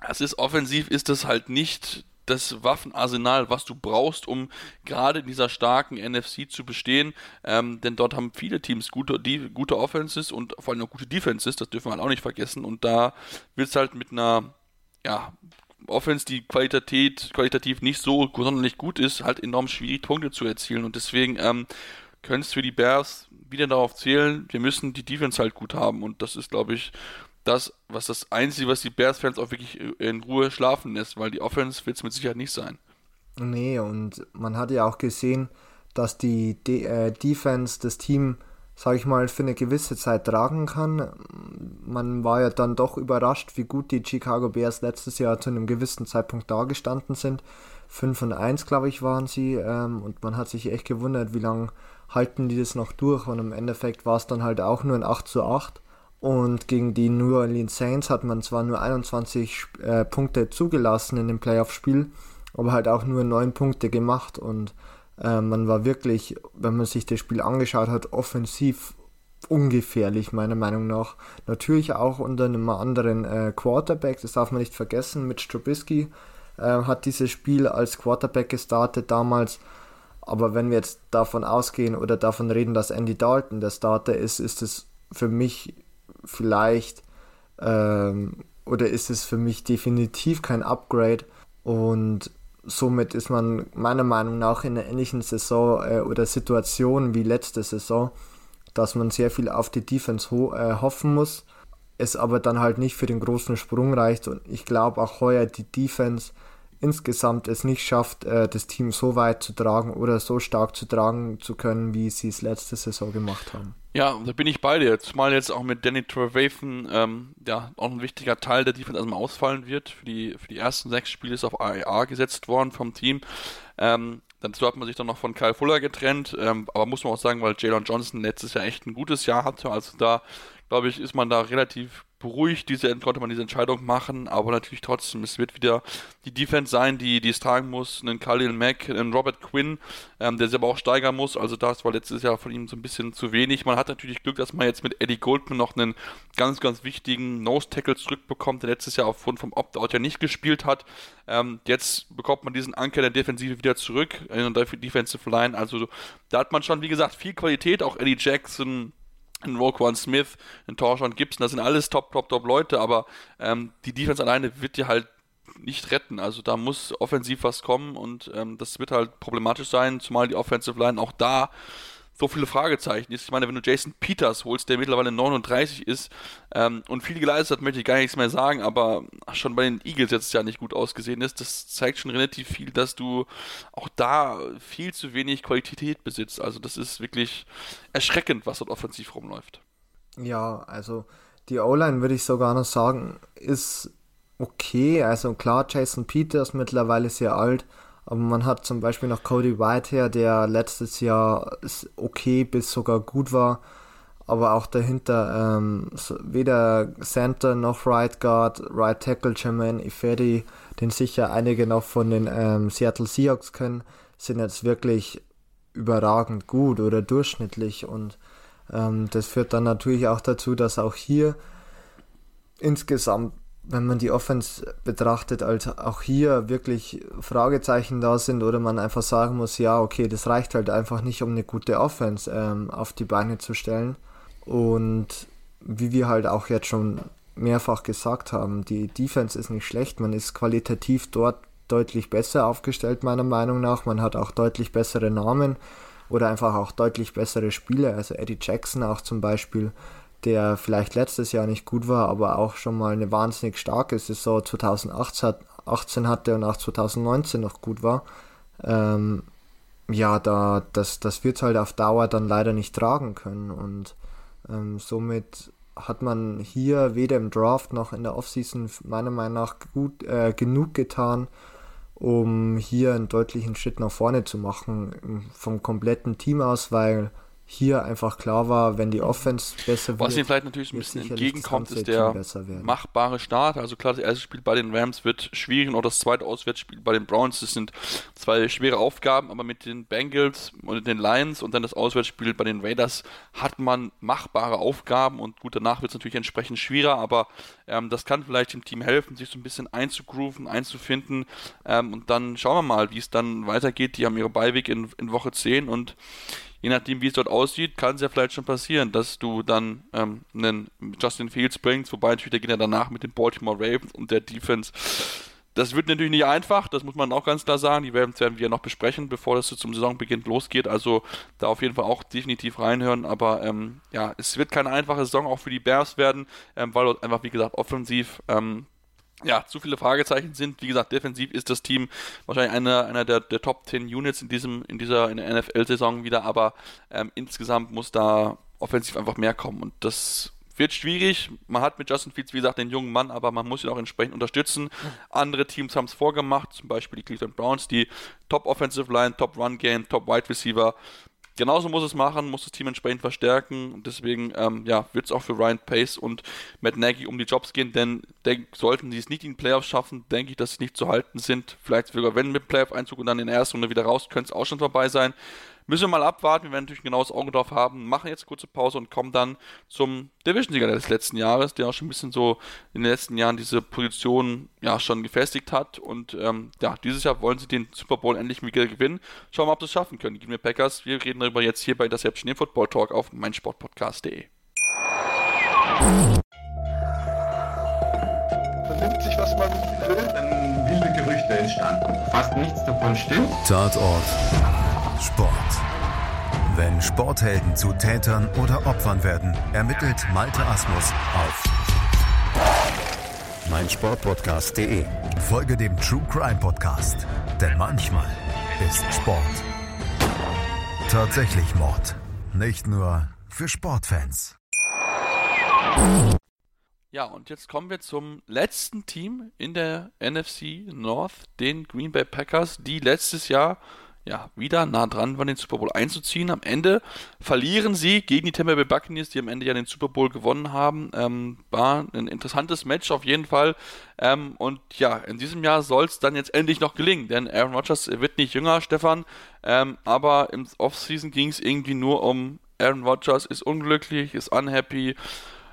es ist offensiv, ist es halt nicht das Waffenarsenal, was du brauchst, um gerade in dieser starken NFC zu bestehen. Ähm, denn dort haben viele Teams gute, die, gute Offenses und vor allem auch gute Defenses, das dürfen wir halt auch nicht vergessen. Und da wird es halt mit einer ja, Offense, die qualitativ, qualitativ nicht so sonderlich gut ist, halt enorm schwierig, Punkte zu erzielen. Und deswegen ähm, können es für die Bears wieder darauf zählen, wir müssen die Defense halt gut haben. Und das ist, glaube ich, das, was das Einzige, was die Bears-Fans auch wirklich in Ruhe schlafen lässt, weil die Offense wird es mit Sicherheit nicht sein. Nee, und man hat ja auch gesehen, dass die De äh, Defense das Team, sage ich mal, für eine gewisse Zeit tragen kann. Man war ja dann doch überrascht, wie gut die Chicago Bears letztes Jahr zu einem gewissen Zeitpunkt dagestanden sind. 5 und 1, glaube ich, waren sie. Ähm, und man hat sich echt gewundert, wie lange halten die das noch durch. Und im Endeffekt war es dann halt auch nur ein 8 zu 8. Und gegen die New Orleans Saints hat man zwar nur 21 äh, Punkte zugelassen in dem Playoff-Spiel, aber halt auch nur 9 Punkte gemacht. Und äh, man war wirklich, wenn man sich das Spiel angeschaut hat, offensiv ungefährlich, meiner Meinung nach. Natürlich auch unter einem anderen äh, Quarterback, das darf man nicht vergessen. Mit Strubisky äh, hat dieses Spiel als Quarterback gestartet damals. Aber wenn wir jetzt davon ausgehen oder davon reden, dass Andy Dalton der Starter ist, ist es für mich vielleicht ähm, oder ist es für mich definitiv kein Upgrade. Und somit ist man meiner Meinung nach in einer ähnlichen Saison äh, oder Situation wie letzte Saison, dass man sehr viel auf die Defense ho äh, hoffen muss, es aber dann halt nicht für den großen Sprung reicht. Und ich glaube auch heuer die Defense insgesamt es nicht schafft, äh, das Team so weit zu tragen oder so stark zu tragen zu können, wie sie es letzte Saison gemacht haben. Ja, da bin ich bei dir. Zumal jetzt auch mit Danny Trevathan ähm, ja auch ein wichtiger Teil der Defense erstmal ausfallen wird. Für die, für die ersten sechs Spiele ist auf AEA gesetzt worden vom Team. Ähm, Dazu hat man sich dann noch von Kyle Fuller getrennt, ähm, aber muss man auch sagen, weil Jalen Johnson letztes Jahr echt ein gutes Jahr hatte. Also da, glaube ich, ist man da relativ beruhigt, diese, konnte man diese Entscheidung machen, aber natürlich trotzdem, es wird wieder die Defense sein, die, die es tragen muss, einen Khalil Mack, einen Robert Quinn, ähm, der sich aber auch steigern muss, also das war letztes Jahr von ihm so ein bisschen zu wenig. Man hat natürlich Glück, dass man jetzt mit Eddie Goldman noch einen ganz, ganz wichtigen Nose-Tackle zurückbekommt, der letztes Jahr aufgrund vom Opt-out ja nicht gespielt hat. Ähm, jetzt bekommt man diesen Anker der Defensive wieder zurück in der Defensive Line, also da hat man schon, wie gesagt, viel Qualität, auch Eddie Jackson, ein Roquan Smith, ein Torshawn Gibson, das sind alles top, top, top Leute, aber ähm, die Defense alleine wird dir halt nicht retten. Also da muss offensiv was kommen und ähm, das wird halt problematisch sein, zumal die Offensive Line auch da so viele Fragezeichen ist. Ich meine, wenn du Jason Peters holst, der mittlerweile 39 ist ähm, und viel geleistet hat, möchte ich gar nichts mehr sagen, aber schon bei den Eagles jetzt ja nicht gut ausgesehen ist, das zeigt schon relativ viel, dass du auch da viel zu wenig Qualität besitzt. Also das ist wirklich erschreckend, was dort offensiv rumläuft. Ja, also die O-Line würde ich sogar noch sagen, ist okay. Also klar, Jason Peters mittlerweile sehr alt, aber man hat zum Beispiel noch Cody Whitehair, der letztes Jahr okay bis sogar gut war. Aber auch dahinter ähm, weder Center noch Right Guard, Right Tackle Jermaine Ifedi, den sicher einige noch von den ähm, Seattle Seahawks kennen, sind jetzt wirklich überragend gut oder durchschnittlich. Und ähm, das führt dann natürlich auch dazu, dass auch hier insgesamt wenn man die Offense betrachtet, als auch hier wirklich Fragezeichen da sind oder man einfach sagen muss, ja, okay, das reicht halt einfach nicht, um eine gute Offense ähm, auf die Beine zu stellen. Und wie wir halt auch jetzt schon mehrfach gesagt haben, die Defense ist nicht schlecht, man ist qualitativ dort deutlich besser aufgestellt, meiner Meinung nach. Man hat auch deutlich bessere Namen oder einfach auch deutlich bessere Spieler. Also Eddie Jackson auch zum Beispiel der vielleicht letztes Jahr nicht gut war, aber auch schon mal eine wahnsinnig starke Saison 2018 hatte und auch 2019 noch gut war. Ähm, ja, da, das, das wird halt auf Dauer dann leider nicht tragen können. Und ähm, somit hat man hier weder im Draft noch in der Offseason meiner Meinung nach gut äh, genug getan, um hier einen deutlichen Schritt nach vorne zu machen vom kompletten Team aus, weil hier einfach klar war, wenn die Offense besser wird. Was ihnen vielleicht natürlich ein bisschen entgegenkommt, ist der machbare Start. Also klar, das erste Spiel bei den Rams wird schwierig und auch das zweite Auswärtsspiel bei den Browns. Das sind zwei schwere Aufgaben, aber mit den Bengals und den Lions und dann das Auswärtsspiel bei den Raiders hat man machbare Aufgaben und gut, danach wird es natürlich entsprechend schwieriger, aber ähm, das kann vielleicht dem Team helfen, sich so ein bisschen einzugrooven, einzufinden ähm, und dann schauen wir mal, wie es dann weitergeht. Die haben ihre Beiweg in, in Woche 10 und je nachdem, wie es dort aussieht, kann es ja vielleicht schon passieren, dass du dann ähm, einen Justin Fields bringst, wobei natürlich der geht ja danach mit den Baltimore Ravens und der Defense. Das wird natürlich nicht einfach, das muss man auch ganz klar sagen. Die Ravens werden wir ja noch besprechen, bevor das zum Saisonbeginn losgeht. Also da auf jeden Fall auch definitiv reinhören. Aber ähm, ja, es wird keine einfache Saison auch für die Bears werden, ähm, weil dort einfach, wie gesagt, offensiv ähm, ja, zu viele Fragezeichen sind. Wie gesagt, defensiv ist das Team wahrscheinlich einer, einer der, der Top 10 Units in diesem, in dieser, in der NFL-Saison wieder, aber ähm, insgesamt muss da offensiv einfach mehr kommen und das wird schwierig. Man hat mit Justin Fields, wie gesagt, den jungen Mann, aber man muss ihn auch entsprechend unterstützen. Andere Teams haben es vorgemacht, zum Beispiel die Cleveland Browns, die Top Offensive Line, Top Run Game, Top Wide Receiver genauso muss es machen, muss das Team entsprechend verstärken. Deswegen ähm, ja, wird es auch für Ryan Pace und Matt Nagy um die Jobs gehen, denn denk, sollten sie es nicht in den Playoffs schaffen, denke ich, dass sie nicht zu halten sind. Vielleicht sogar wenn mit Playoff-Einzug und dann in der ersten Runde wieder raus, könnte es auch schon vorbei sein. Müssen wir mal abwarten. Wir werden natürlich ein genaues Auge drauf haben. Machen jetzt kurze Pause und kommen dann zum Division-Sieger des letzten Jahres, der auch schon ein bisschen so in den letzten Jahren diese Position ja schon gefestigt hat. Und ähm, ja, dieses Jahr wollen sie den Super Bowl endlich wieder gewinnen. Schauen wir mal, ob sie es schaffen können. Die Green Bay Packers. Wir reden darüber jetzt hier bei der Interception Football Talk auf meinsportpodcast.de. Vernimmt sich, was man will, dann wilde Gerüchte entstanden. Fast nichts davon stimmt. Tatort Sport. Wenn Sporthelden zu Tätern oder Opfern werden, ermittelt Malte Asmus auf meinsportpodcast.de. Folge dem True Crime Podcast, denn manchmal ist Sport tatsächlich Mord. Nicht nur für Sportfans. Ja, und jetzt kommen wir zum letzten Team in der NFC North, den Green Bay Packers, die letztes Jahr ja, wieder nah dran waren, den Super Bowl einzuziehen. Am Ende verlieren sie gegen die Tampa Bay Buccaneers, die am Ende ja den Super Bowl gewonnen haben. Ähm, war ein interessantes Match auf jeden Fall. Ähm, und ja, in diesem Jahr soll es dann jetzt endlich noch gelingen, denn Aaron Rodgers wird nicht jünger, Stefan. Ähm, aber im Offseason ging es irgendwie nur um Aaron Rodgers ist unglücklich, ist unhappy,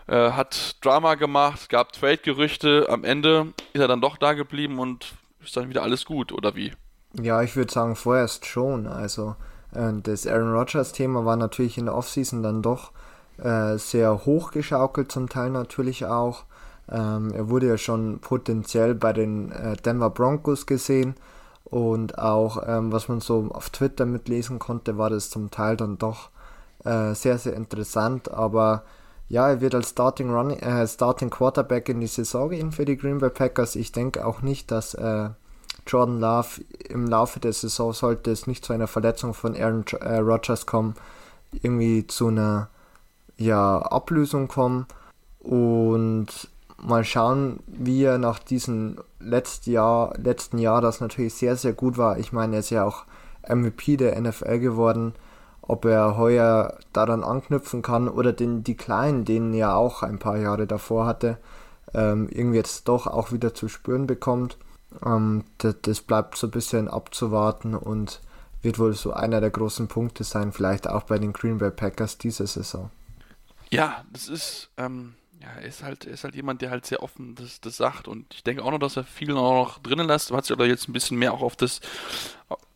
äh, hat Drama gemacht, gab Trade-Gerüchte. Am Ende ist er dann doch da geblieben und ist dann wieder alles gut, oder wie? Ja, ich würde sagen, vorerst schon. Also, äh, das Aaron Rodgers-Thema war natürlich in der Offseason dann doch äh, sehr hochgeschaukelt, zum Teil natürlich auch. Ähm, er wurde ja schon potenziell bei den äh, Denver Broncos gesehen. Und auch, ähm, was man so auf Twitter mitlesen konnte, war das zum Teil dann doch äh, sehr, sehr interessant. Aber ja, er wird als Starting, Running, äh, Starting Quarterback in die Saison gehen für die Green Bay Packers. Ich denke auch nicht, dass äh, Jordan Love im Laufe der Saison sollte es nicht zu einer Verletzung von Aaron äh, Rodgers kommen, irgendwie zu einer ja, Ablösung kommen und mal schauen, wie er nach diesem letzten Jahr, letzten Jahr, das natürlich sehr, sehr gut war. Ich meine, er ist ja auch MVP der NFL geworden. Ob er heuer daran anknüpfen kann oder den die Kleinen, den er auch ein paar Jahre davor hatte, ähm, irgendwie jetzt doch auch wieder zu spüren bekommt. Ähm, das, das, bleibt so ein bisschen abzuwarten und wird wohl so einer der großen Punkte sein, vielleicht auch bei den Green Bay Packers diese Saison. Ja, das ist, ähm, ja, er ist halt, ist halt jemand, der halt sehr offen das, das sagt und ich denke auch noch, dass er auch noch drinnen lässt. Hat sich aber jetzt ein bisschen mehr auch auf das,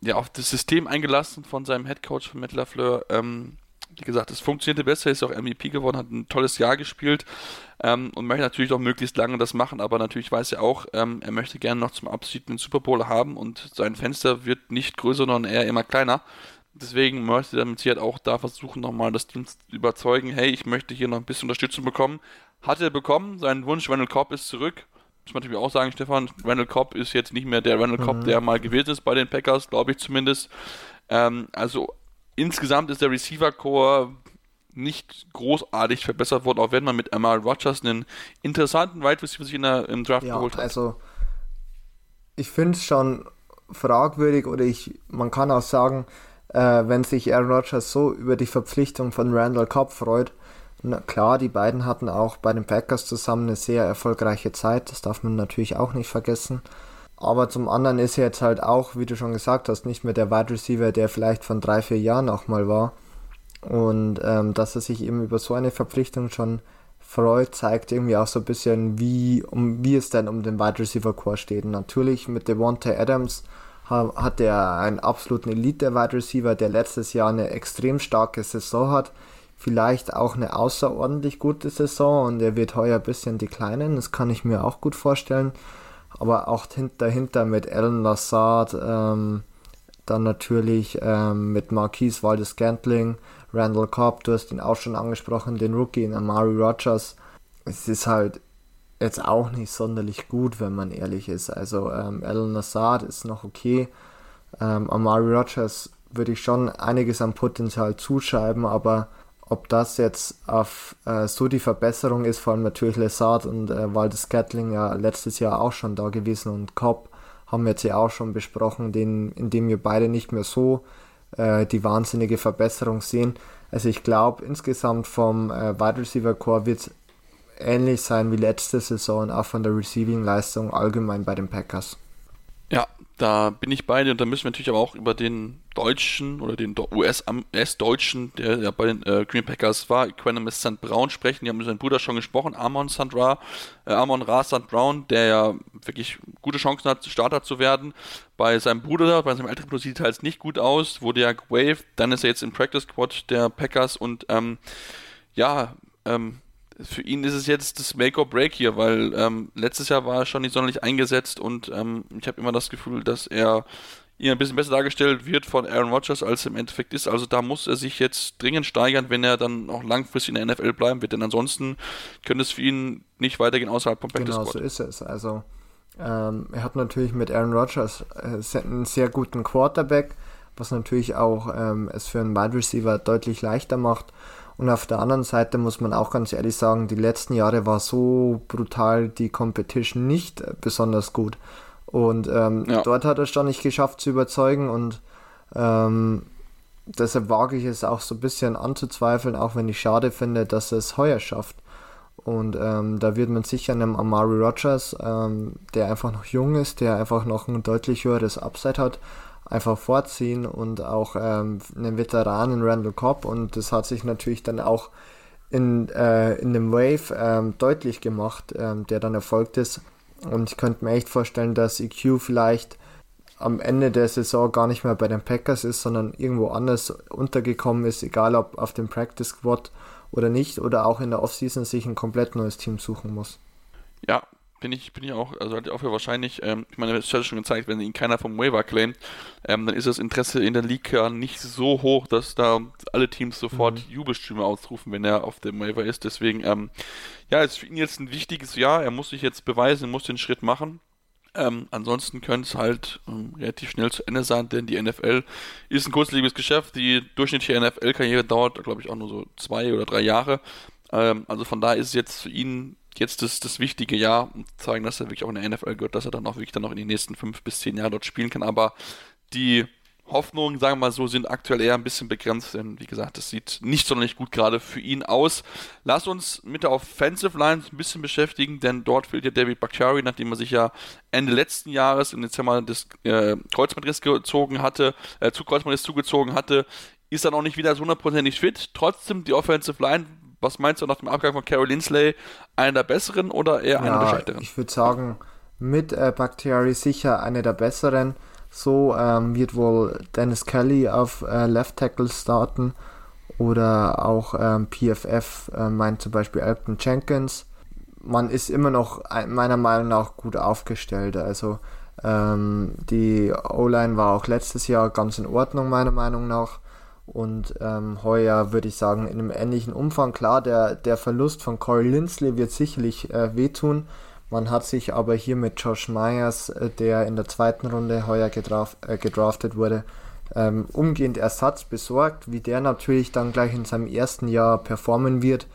ja, auf das System eingelassen von seinem Headcoach von Matt LaFleur. Ähm, wie gesagt, es funktionierte besser, ist auch MVP geworden, hat ein tolles Jahr gespielt ähm, und möchte natürlich auch möglichst lange das machen, aber natürlich weiß er auch, ähm, er möchte gerne noch zum Abschied den Super Bowl haben und sein Fenster wird nicht größer, sondern eher immer kleiner. Deswegen möchte er mit Sicherheit auch da versuchen, nochmal das Team zu überzeugen, hey, ich möchte hier noch ein bisschen Unterstützung bekommen. Hat er bekommen, sein Wunsch, Randall Cobb ist zurück. Muss man natürlich auch sagen, Stefan, Randall Cobb ist jetzt nicht mehr der Randall Cobb, mhm. der mal gewählt ist bei den Packers, glaube ich zumindest. Ähm, also insgesamt ist der Receiver-Core nicht großartig verbessert worden, auch wenn man mit Amal Rogers einen interessanten Wide Receiver sich in der, im Draft ja, geholt hat. Also ich finde es schon fragwürdig oder ich, man kann auch sagen, äh, wenn sich Aaron Rodgers so über die Verpflichtung von Randall Cobb freut, na klar, die beiden hatten auch bei den Packers zusammen eine sehr erfolgreiche Zeit, das darf man natürlich auch nicht vergessen. Aber zum anderen ist er jetzt halt auch, wie du schon gesagt hast, nicht mehr der Wide Receiver, der vielleicht von drei, vier Jahren auch mal war. Und ähm, dass er sich eben über so eine Verpflichtung schon freut, zeigt irgendwie auch so ein bisschen, wie, um, wie es denn um den Wide Receiver Core steht. Natürlich mit Devontae Adams hat er einen absoluten Elite-Wide Receiver, der letztes Jahr eine extrem starke Saison hat. Vielleicht auch eine außerordentlich gute Saison und er wird heuer ein bisschen declinen, das kann ich mir auch gut vorstellen. Aber auch dahinter mit Alan Lassard, ähm, dann natürlich ähm, mit Marquise Waldes Scantling, Randall Cobb, du hast ihn auch schon angesprochen, den Rookie in Amari Rogers. Es ist halt jetzt auch nicht sonderlich gut, wenn man ehrlich ist. Also ähm, Alan Nassad ist noch okay. Ähm, Amari Rogers würde ich schon einiges an Potenzial zuschreiben, aber ob das jetzt auf äh, so die Verbesserung ist, vor allem natürlich Lessard und äh, Waldes Gatling ja letztes Jahr auch schon da gewesen und Cobb haben wir jetzt ja auch schon besprochen, den, in dem wir beide nicht mehr so äh, die wahnsinnige Verbesserung sehen. Also ich glaube insgesamt vom äh, Wide Receiver Core wird es ähnlich sein wie letzte Saison, auch von der Receiving-Leistung allgemein bei den Packers. Ja, da bin ich bei dir und da müssen wir natürlich aber auch über den Deutschen oder den US-Deutschen, der ja bei den äh, Green Packers war, Equanimous St. Brown sprechen. Die haben mit seinem Bruder schon gesprochen, Amon St. Ra, äh, Amon Ra St. Brown, der ja wirklich gute Chancen hat, Starter zu werden. Bei seinem Bruder, bei seinem älteren Bruder sieht es halt nicht gut aus, wurde ja gewaved, dann ist er jetzt im Practice Squad der Packers und ähm, ja, ähm, für ihn ist es jetzt das Make or Break hier, weil ähm, letztes Jahr war er schon nicht sonderlich eingesetzt und ähm, ich habe immer das Gefühl, dass er hier ein bisschen besser dargestellt wird von Aaron Rodgers, als er im Endeffekt ist. Also da muss er sich jetzt dringend steigern, wenn er dann auch langfristig in der NFL bleiben wird, denn ansonsten könnte es für ihn nicht weitergehen außerhalb vom Practice Genau, so ist es. Also ähm, er hat natürlich mit Aaron Rodgers äh, einen sehr guten Quarterback, was natürlich auch ähm, es für einen Wide Receiver deutlich leichter macht. Und auf der anderen Seite muss man auch ganz ehrlich sagen, die letzten Jahre war so brutal die Competition nicht besonders gut. Und ähm, ja. dort hat er es schon nicht geschafft zu überzeugen und ähm, deshalb wage ich es auch so ein bisschen anzuzweifeln, auch wenn ich schade finde, dass er es heuer schafft. Und ähm, da wird man sicher einem Amari Rogers, ähm, der einfach noch jung ist, der einfach noch ein deutlich höheres Upside hat, einfach vorziehen und auch ähm, einen Veteranen Randall Cobb und das hat sich natürlich dann auch in, äh, in dem Wave ähm, deutlich gemacht, ähm, der dann erfolgt ist. Und ich könnte mir echt vorstellen, dass EQ vielleicht am Ende der Saison gar nicht mehr bei den Packers ist, sondern irgendwo anders untergekommen ist, egal ob auf dem Practice Squad oder nicht, oder auch in der Offseason sich ein komplett neues Team suchen muss. Ja, bin ich, bin ich auch, also halt auch für wahrscheinlich, ähm, ich meine, es hat schon gezeigt, wenn ihn keiner vom Waiver claimt, ähm, dann ist das Interesse in der Liga nicht so hoch, dass da alle Teams sofort mhm. Jubelstürme ausrufen, wenn er auf dem Waiver ist. Deswegen, ähm, ja, ist für ihn jetzt ein wichtiges Jahr. Er muss sich jetzt beweisen, muss den Schritt machen. Ähm, ansonsten könnte es halt ähm, relativ schnell zu Ende sein, denn die NFL ist ein kurzlebiges Geschäft. Die durchschnittliche NFL-Karriere dauert, glaube ich, auch nur so zwei oder drei Jahre. Ähm, also von daher ist es jetzt für ihn jetzt das, das wichtige Jahr, zu zeigen, dass er wirklich auch in der NFL gehört, dass er dann auch wirklich dann noch in den nächsten fünf bis zehn Jahren dort spielen kann. Aber die Hoffnungen, sagen wir mal so, sind aktuell eher ein bisschen begrenzt, denn wie gesagt, das sieht nicht sonderlich gut gerade für ihn aus. Lass uns mit der Offensive Line ein bisschen beschäftigen, denn dort fehlt ja David Bakhtiari, nachdem er sich ja Ende letzten Jahres im Dezember das äh, Kreuzbandriss gezogen hatte, äh, zu Kreuzbandriss zugezogen hatte, ist er noch nicht wieder so hundertprozentig fit. Trotzdem, die Offensive Line, was meinst du nach dem Abgang von Carol Lindsley, einer der besseren oder eher einer ja, der schlechteren? Ich würde sagen, mit äh, Bakhtiari sicher eine der besseren. So ähm, wird wohl Dennis Kelly auf äh, Left Tackle starten oder auch ähm, PFF äh, meint zum Beispiel Elton Jenkins. Man ist immer noch meiner Meinung nach gut aufgestellt. Also ähm, die O-Line war auch letztes Jahr ganz in Ordnung meiner Meinung nach. Und ähm, heuer würde ich sagen, in einem ähnlichen Umfang. Klar, der, der Verlust von Corey Lindsley wird sicherlich äh, wehtun. Man hat sich aber hier mit Josh Myers, äh, der in der zweiten Runde heuer gedraft, äh, gedraftet wurde, ähm, umgehend Ersatz besorgt. Wie der natürlich dann gleich in seinem ersten Jahr performen wird,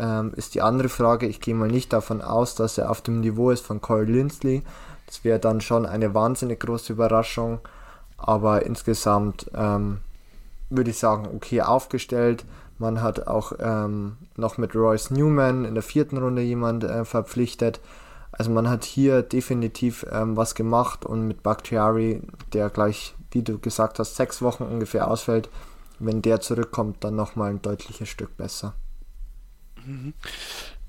ähm, ist die andere Frage. Ich gehe mal nicht davon aus, dass er auf dem Niveau ist von Corey Lindsley. Das wäre dann schon eine wahnsinnig große Überraschung. Aber insgesamt ähm, würde ich sagen, okay aufgestellt. Man hat auch ähm, noch mit Royce Newman in der vierten Runde jemand äh, verpflichtet. Also man hat hier definitiv ähm, was gemacht und mit Bakhtiari, der gleich, wie du gesagt hast, sechs Wochen ungefähr ausfällt, wenn der zurückkommt, dann nochmal ein deutliches Stück besser. Mhm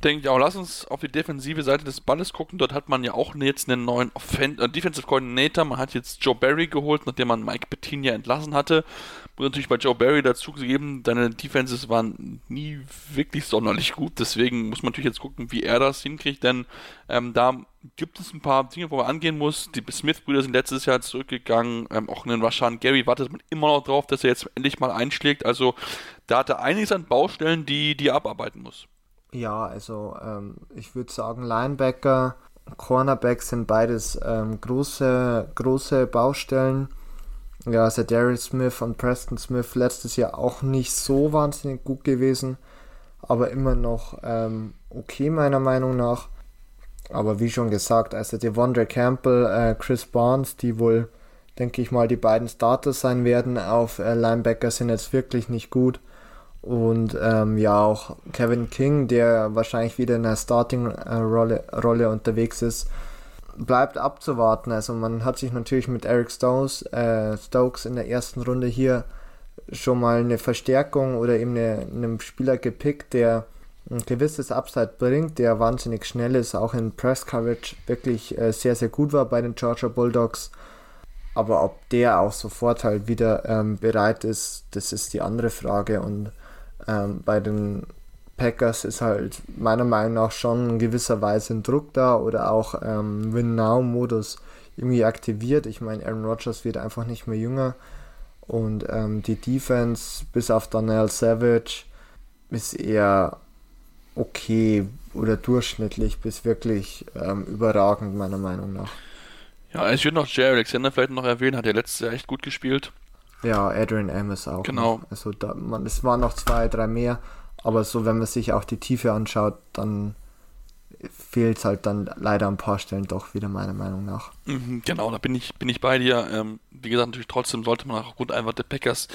denke ich auch, lass uns auf die defensive Seite des Balles gucken. Dort hat man ja auch jetzt einen neuen Offen äh, Defensive Coordinator. Man hat jetzt Joe Barry geholt, nachdem man Mike Bettinia entlassen hatte. Natürlich bei Joe Barry dazu geben, deine Defenses waren nie wirklich sonderlich gut. Deswegen muss man natürlich jetzt gucken, wie er das hinkriegt, denn ähm, da gibt es ein paar Dinge, wo man angehen muss. Die Smith-Brüder sind letztes Jahr zurückgegangen. Ähm, auch in den Rashan Gary wartet man immer noch drauf, dass er jetzt endlich mal einschlägt. Also da hat er einiges an Baustellen, die, die er abarbeiten muss. Ja, also ähm, ich würde sagen, Linebacker, Cornerback sind beides ähm, große, große Baustellen. Ja, also Darius Smith und Preston Smith letztes Jahr auch nicht so wahnsinnig gut gewesen, aber immer noch ähm, okay meiner Meinung nach. Aber wie schon gesagt, also Devondre Campbell, äh, Chris Barnes, die wohl, denke ich mal, die beiden Starters sein werden auf äh, Linebacker, sind jetzt wirklich nicht gut. Und ähm, ja, auch Kevin King, der wahrscheinlich wieder in der Starting-Rolle Rolle unterwegs ist, bleibt abzuwarten. Also man hat sich natürlich mit Eric Stokes, äh, Stokes in der ersten Runde hier schon mal eine Verstärkung oder eben eine, einen Spieler gepickt, der ein gewisses Upside bringt, der wahnsinnig schnell ist, auch in Press Coverage wirklich äh, sehr, sehr gut war bei den Georgia Bulldogs. Aber ob der auch sofort halt wieder ähm, bereit ist, das ist die andere Frage. Und ähm, bei den Packers ist halt meiner Meinung nach schon in gewisser Weise ein Druck da oder auch ähm, Win-Now-Modus irgendwie aktiviert. Ich meine, Aaron Rodgers wird einfach nicht mehr jünger und ähm, die Defense bis auf Daniel Savage ist eher okay oder durchschnittlich bis wirklich ähm, überragend meiner Meinung nach. Ja, ich würde noch Jerry Alexander vielleicht noch erwähnen, hat ja letztes Jahr echt gut gespielt. Ja, Adrian Amos auch. Genau. Noch. Also da, man, es waren noch zwei, drei mehr, aber so, wenn man sich auch die Tiefe anschaut, dann fehlt es halt dann leider an ein paar Stellen doch wieder, meiner Meinung nach. Mhm, genau, da bin ich, bin ich bei dir. Ähm, wie gesagt, natürlich trotzdem sollte man auch gut einfach der Packers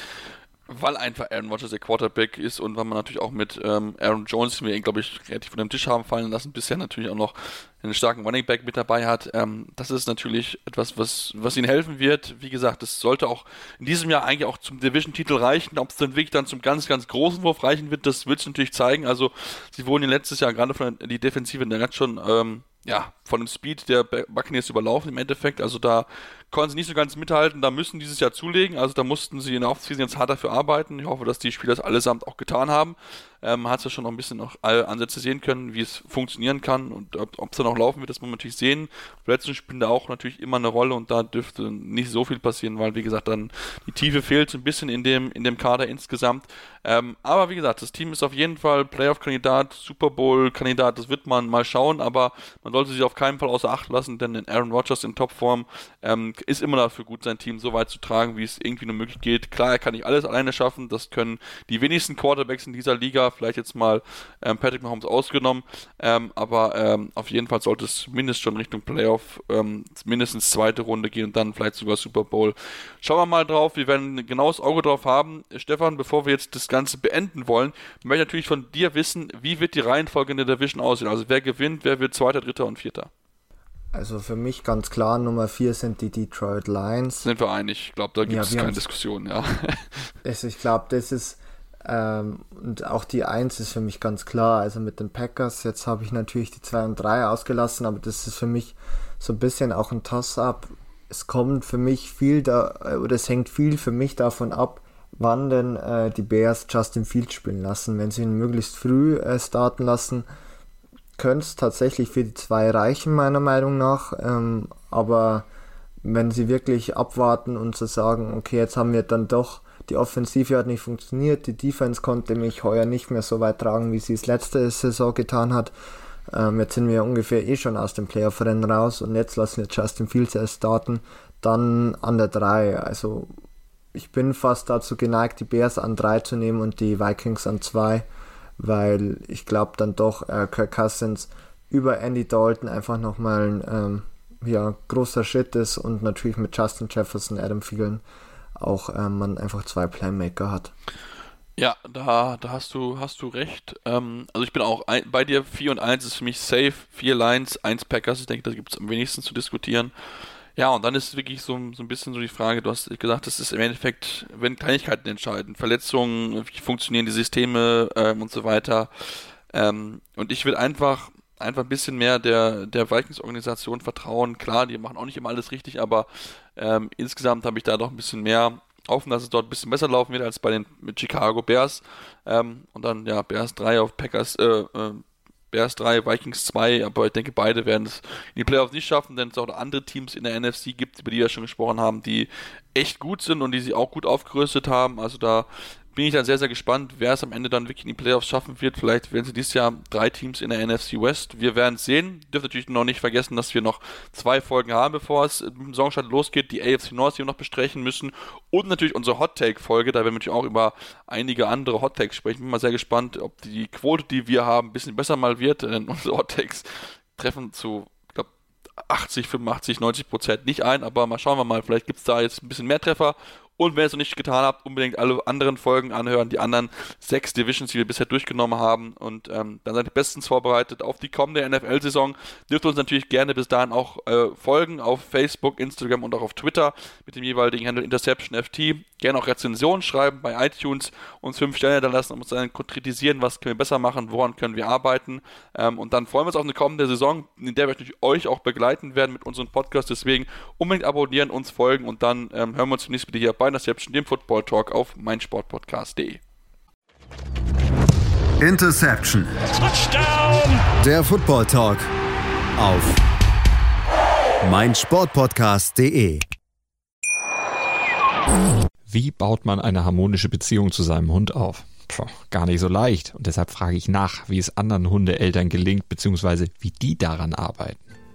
weil einfach Aaron Rodgers der Quarterback ist und weil man natürlich auch mit ähm, Aaron Jones, den wir glaube ich, relativ von dem Tisch haben fallen lassen, bisher natürlich auch noch einen starken Running Back mit dabei hat. Ähm, das ist natürlich etwas, was, was ihnen helfen wird. Wie gesagt, das sollte auch in diesem Jahr eigentlich auch zum Division-Titel reichen. Ob es dann wirklich dann zum ganz, ganz großen Wurf reichen wird, das wird es natürlich zeigen. Also, sie wurden letztes Jahr gerade von der, die Defensive der hat schon ähm, ja, von dem Speed der Buccaneers überlaufen im Endeffekt. Also da konnten sie nicht so ganz mithalten, da müssen dieses Jahr zulegen. Also da mussten sie in der Offseason jetzt hart dafür arbeiten. Ich hoffe, dass die Spieler das allesamt auch getan haben. Ähm, hat es ja schon noch ein bisschen noch Ansätze sehen können, wie es funktionieren kann und ob es dann auch laufen wird, das muss man natürlich sehen. Verletzungen spielen da auch natürlich immer eine Rolle und da dürfte nicht so viel passieren, weil wie gesagt dann die Tiefe fehlt so ein bisschen in dem, in dem Kader insgesamt. Ähm, aber wie gesagt, das Team ist auf jeden Fall Playoff-Kandidat, Super Bowl-Kandidat, das wird man mal schauen, aber man sollte sich auf keinen Fall außer Acht lassen, denn Aaron Rodgers in Topform ähm, ist immer dafür gut, sein Team so weit zu tragen, wie es irgendwie nur möglich geht. Klar, er kann nicht alles alleine schaffen, das können die wenigsten Quarterbacks in dieser Liga, vielleicht jetzt mal ähm, Patrick Mahomes ausgenommen, ähm, aber ähm, auf jeden Fall sollte es mindestens schon Richtung Playoff, ähm, mindestens zweite Runde gehen und dann vielleicht sogar Super Bowl. Schauen wir mal drauf, wir werden ein genaues Auge drauf haben. Stefan, bevor wir jetzt das Ganze beenden wollen, möchte ich natürlich von dir wissen, wie wird die Reihenfolge in der Division aussehen? Also wer gewinnt, wer wird Zweiter, Dritter und Vierter? Also für mich ganz klar, Nummer 4 sind die Detroit Lions. Sind wir einig. Ich glaube, da gibt es ja, keine Diskussion, ja. Also ich glaube, das ist ähm, und auch die 1 ist für mich ganz klar. Also mit den Packers, jetzt habe ich natürlich die 2 und 3 ausgelassen, aber das ist für mich so ein bisschen auch ein Toss-up. Es kommt für mich viel da, äh, oder es hängt viel für mich davon ab, wann denn äh, die Bears Justin Fields spielen lassen. Wenn sie ihn möglichst früh äh, starten lassen, könnte es tatsächlich für die zwei reichen, meiner Meinung nach. Ähm, aber wenn sie wirklich abwarten und zu so sagen, okay, jetzt haben wir dann doch die Offensive hat nicht funktioniert, die Defense konnte mich heuer nicht mehr so weit tragen, wie sie es letzte Saison getan hat. Ähm, jetzt sind wir ungefähr eh schon aus dem Playoff-Rennen raus und jetzt lassen wir Justin Fields erst starten, dann an der 3. Also ich bin fast dazu geneigt, die Bears an drei zu nehmen und die Vikings an zwei, weil ich glaube dann doch äh, Kirk Cousins über Andy Dalton einfach nochmal ein ähm, ja, großer Schritt ist und natürlich mit Justin Jefferson, Adam Thielen auch ähm, man einfach zwei Playmaker hat. Ja, da, da hast du, hast du recht. Ähm, also ich bin auch ein, bei dir, 4 und 1 ist für mich safe, 4 Lines, 1 Packers, ich denke, da gibt es am wenigsten zu diskutieren. Ja, und dann ist wirklich so, so ein bisschen so die Frage, du hast gesagt, das ist im Endeffekt, wenn Kleinigkeiten entscheiden, Verletzungen, wie funktionieren die Systeme ähm, und so weiter. Ähm, und ich will einfach, einfach ein bisschen mehr der, der Vikings-Organisation vertrauen. Klar, die machen auch nicht immer alles richtig, aber ähm, insgesamt habe ich da doch ein bisschen mehr offen, dass es dort ein bisschen besser laufen wird als bei den Chicago Bears. Ähm, und dann, ja, Bears 3 auf Packers, äh, äh, Bears 3, Vikings 2, aber ich denke, beide werden es in die Playoffs nicht schaffen, denn es auch andere Teams in der NFC gibt, über die wir schon gesprochen haben, die echt gut sind und die sie auch gut aufgerüstet haben. Also da bin ich dann sehr, sehr gespannt, wer es am Ende dann wirklich in die Playoffs schaffen wird. Vielleicht werden sie dieses Jahr drei Teams in der NFC West. Wir werden es sehen. Dürft natürlich noch nicht vergessen, dass wir noch zwei Folgen haben, bevor es im Saisonstart losgeht. Die AFC North, die wir noch besprechen müssen. Und natürlich unsere Hot Take Folge. Da werden wir natürlich auch über einige andere Hot Takes sprechen. Bin mal sehr gespannt, ob die Quote, die wir haben, ein bisschen besser mal wird. Denn unsere Hot Takes treffen zu 80, 85, 90 Prozent nicht ein, aber mal schauen wir mal, vielleicht gibt es da jetzt ein bisschen mehr Treffer und wenn ihr es noch nicht getan habt, unbedingt alle anderen Folgen anhören, die anderen sechs Divisions, die wir bisher durchgenommen haben. Und ähm, dann seid ihr bestens vorbereitet auf die kommende NFL-Saison. Dürft uns natürlich gerne bis dahin auch äh, folgen auf Facebook, Instagram und auch auf Twitter mit dem jeweiligen Handle InterceptionFT. Gerne auch Rezensionen schreiben bei iTunes, uns fünf Sterne da lassen und uns dann kritisieren, was können wir besser machen, woran können wir arbeiten. Ähm, und dann freuen wir uns auf eine kommende Saison, in der wir natürlich euch auch begleiten werden mit unserem Podcast. Deswegen unbedingt abonnieren, uns folgen und dann ähm, hören wir uns demnächst wieder hier bei Interception, dem Football Talk auf meinsportpodcast.de. Interception. Touchdown. Der Football Talk auf meinsportpodcast.de. Wie baut man eine harmonische Beziehung zu seinem Hund auf? Puh, gar nicht so leicht. Und deshalb frage ich nach, wie es anderen Hundeeltern gelingt, beziehungsweise wie die daran arbeiten.